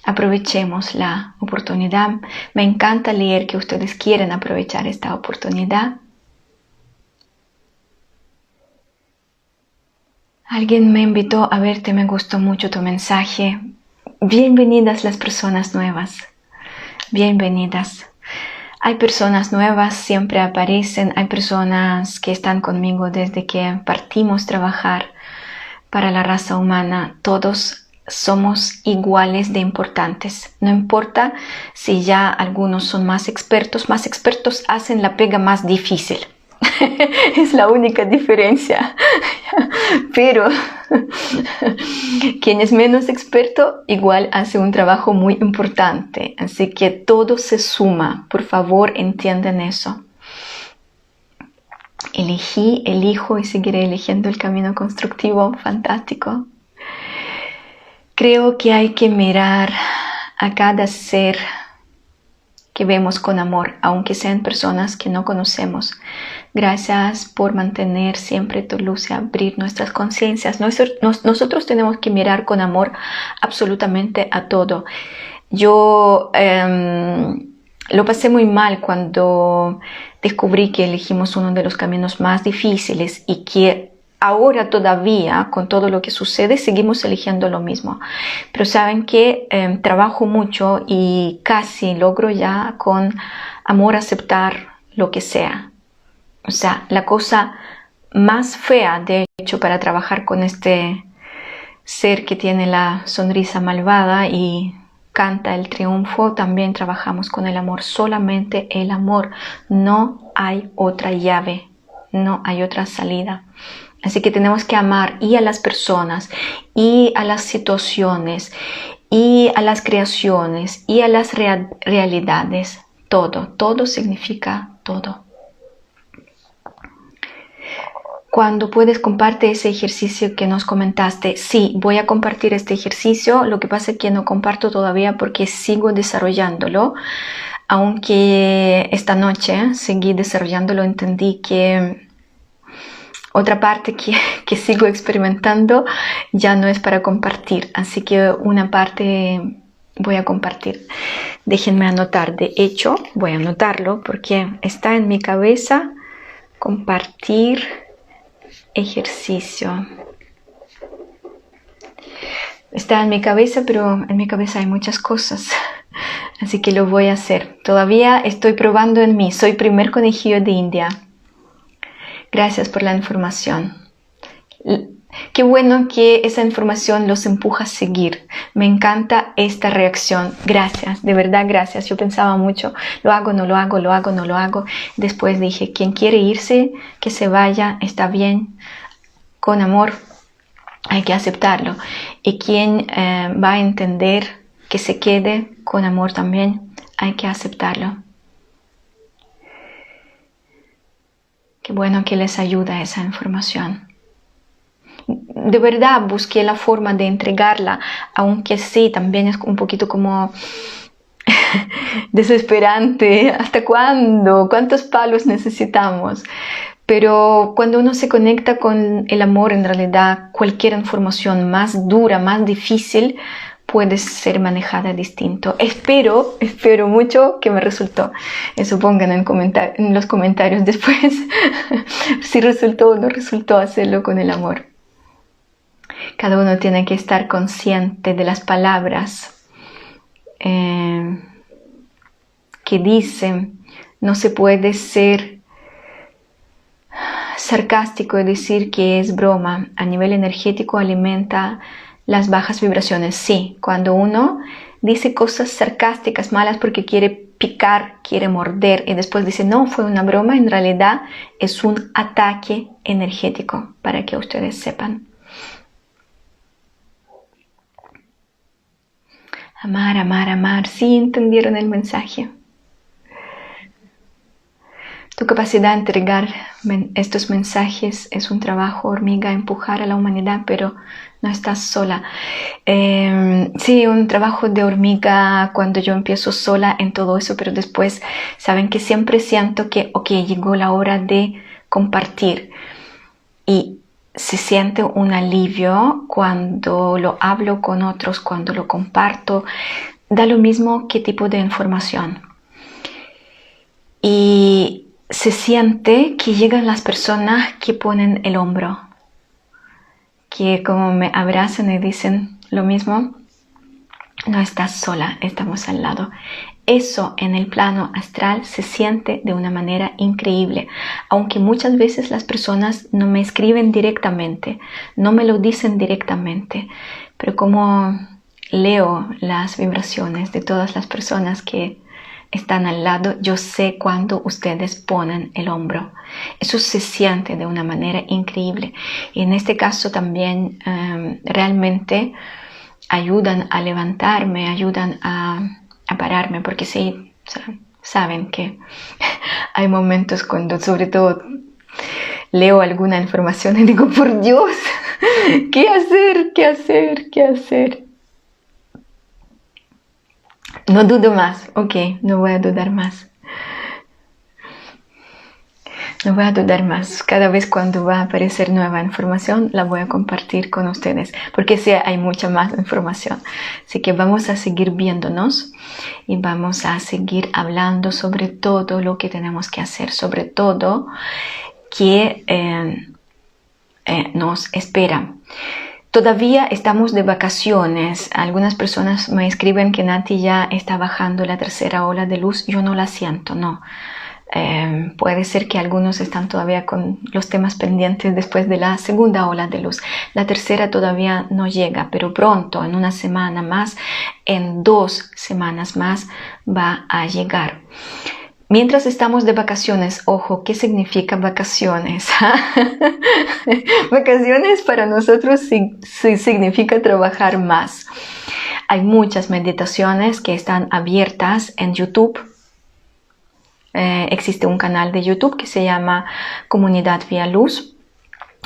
Aprovechemos la oportunidad. Me encanta leer que ustedes quieren aprovechar esta oportunidad. Alguien me invitó a verte, me gustó mucho tu mensaje. Bienvenidas las personas nuevas. Bienvenidas. Hay personas nuevas, siempre aparecen, hay personas que están conmigo desde que partimos trabajar para la raza humana. Todos somos iguales de importantes. No importa si ya algunos son más expertos, más expertos hacen la pega más difícil. es la única diferencia. Pero quien es menos experto igual hace un trabajo muy importante. Así que todo se suma. Por favor, entiendan eso. Elegí, elijo y seguiré eligiendo el camino constructivo. Fantástico. Creo que hay que mirar a cada ser que vemos con amor, aunque sean personas que no conocemos. Gracias por mantener siempre tu luz y abrir nuestras conciencias. Nosotros tenemos que mirar con amor absolutamente a todo. Yo em, lo pasé muy mal cuando descubrí que elegimos uno de los caminos más difíciles y que ahora todavía, con todo lo que sucede, seguimos eligiendo lo mismo. Pero saben que em, trabajo mucho y casi logro ya con amor aceptar lo que sea. O sea, la cosa más fea, de hecho, para trabajar con este ser que tiene la sonrisa malvada y canta el triunfo, también trabajamos con el amor, solamente el amor. No hay otra llave, no hay otra salida. Así que tenemos que amar y a las personas, y a las situaciones, y a las creaciones, y a las realidades. Todo, todo significa todo. Cuando puedes comparte ese ejercicio que nos comentaste. Sí, voy a compartir este ejercicio. Lo que pasa es que no comparto todavía porque sigo desarrollándolo. Aunque esta noche seguí desarrollándolo, entendí que otra parte que, que, sigo experimentando ya no es para compartir, así que una parte voy a compartir. Déjenme anotar, de hecho voy a anotarlo porque está en mi cabeza compartir ejercicio. Está en mi cabeza, pero en mi cabeza hay muchas cosas. Así que lo voy a hacer. Todavía estoy probando en mí. Soy primer conejillo de India. Gracias por la información. Qué bueno que esa información los empuja a seguir. Me encanta esta reacción. Gracias, de verdad gracias. Yo pensaba mucho, lo hago, no lo hago, lo hago, no lo hago. Después dije, quien quiere irse, que se vaya, está bien, con amor, hay que aceptarlo. Y quien eh, va a entender que se quede con amor también, hay que aceptarlo. Qué bueno que les ayuda esa información. De verdad busqué la forma de entregarla, aunque sí, también es un poquito como desesperante. ¿Hasta cuándo? ¿Cuántos palos necesitamos? Pero cuando uno se conecta con el amor, en realidad cualquier información más dura, más difícil, puede ser manejada distinto. Espero, espero mucho que me resultó. Eso pongan en, los comentarios después si resultó o no resultó hacerlo con el amor. Cada uno tiene que estar consciente de las palabras eh, que dicen. No se puede ser sarcástico y decir que es broma. A nivel energético alimenta las bajas vibraciones. Sí, cuando uno dice cosas sarcásticas, malas porque quiere picar, quiere morder y después dice, no, fue una broma, en realidad es un ataque energético, para que ustedes sepan. Amar, amar, amar. Sí entendieron el mensaje. Tu capacidad de entregar estos mensajes es un trabajo hormiga, empujar a la humanidad, pero no estás sola. Em, sí, un trabajo de hormiga cuando yo empiezo sola en todo eso, pero después saben que siempre siento que, ok, llegó la hora de compartir. Y se siente un alivio cuando lo hablo con otros, cuando lo comparto. da lo mismo qué tipo de información. Y se siente que llegan las personas que ponen el hombro, que como me abrazan y dicen lo mismo, no estás sola, estamos al lado. Eso en el plano astral se siente de una manera increíble, aunque muchas veces las personas no me escriben directamente, no me lo dicen directamente, pero como leo las vibraciones de todas las personas que están al lado, yo sé cuando ustedes ponen el hombro. Eso se siente de una manera increíble. Y en este caso también em, realmente ayudan a levantarme, ayudan a pararme, porque sí, saben que hay momentos cuando sobre todo leo alguna información y digo, por Dios, ¿qué hacer? ¿Qué hacer? ¿Qué hacer? No dudo más, ok, no voy a dudar más. No voy a dudar más. Cada vez cuando va a aparecer nueva información, la voy a compartir con ustedes, porque sí hay mucha más información. Así que vamos a seguir viéndonos y vamos a seguir hablando sobre todo lo que tenemos que hacer, sobre todo que eh, eh, nos espera. Todavía estamos de vacaciones. Algunas personas me escriben que Nati ya está bajando la tercera ola de luz. Yo no la siento, no. Em, puede ser que algunos están todavía con los temas pendientes después de la segunda ola de luz. La tercera todavía no llega, pero pronto, en una semana más, en dos semanas más, va a llegar. Mientras estamos de vacaciones, ojo, ¿qué significa vacaciones? vacaciones para nosotros sí, significa trabajar más. Hay muchas meditaciones que están abiertas en YouTube eh, existe un canal de YouTube que se llama Comunidad Vía Luz.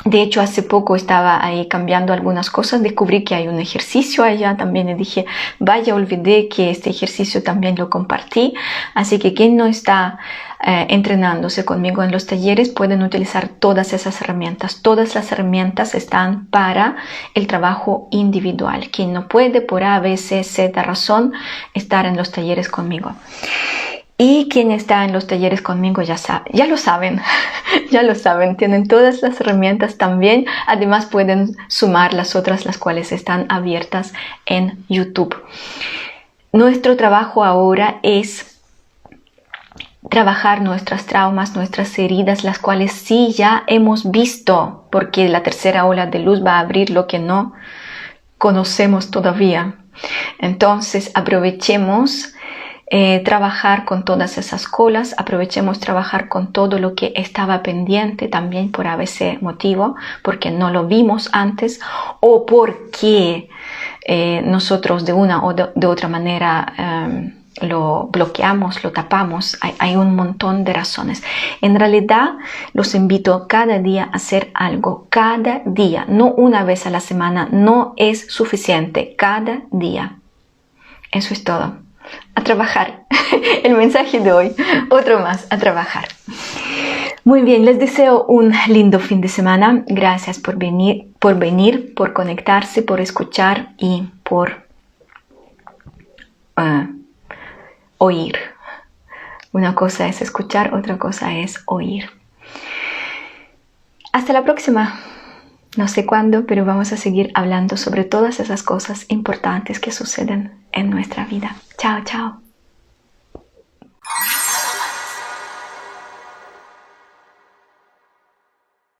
De hecho, hace poco estaba ahí cambiando algunas cosas, descubrí que hay un ejercicio allá también y dije, vaya, olvidé que este ejercicio también lo compartí. Así que quien no está eh, entrenándose conmigo en los talleres pueden utilizar todas esas herramientas. Todas las herramientas están para el trabajo individual. Quien no puede por A, B, C, Z razón estar en los talleres conmigo. Y quien está en los talleres conmigo ya, ya lo saben, ya lo saben, tienen todas las herramientas también. Además pueden sumar las otras, las cuales están abiertas en YouTube. Nuestro trabajo ahora es trabajar nuestras traumas, nuestras heridas, las cuales sí ya hemos visto, porque la tercera ola de luz va a abrir lo que no conocemos todavía. Entonces aprovechemos eh, trabajar con todas esas colas, aprovechemos trabajar con todo lo que estaba pendiente también por ABC motivo, porque no lo vimos antes o porque eh, nosotros de una o de, otra manera em, lo bloqueamos, lo tapamos, hay, hay, un montón de razones. En realidad, los invito cada día a hacer algo, cada día, no una vez a la semana, no es suficiente, cada día. Eso es todo a trabajar. El mensaje de hoy, otro más, a trabajar. Muy bien, les deseo un lindo fin de semana. Gracias por venir, por venir, por conectarse, por escuchar y por uh, oír. Una cosa es escuchar, otra cosa es oír. Hasta la próxima. No sé cuándo, pero vamos a seguir hablando sobre todas esas cosas importantes que suceden en nuestra vida. Chao, chao.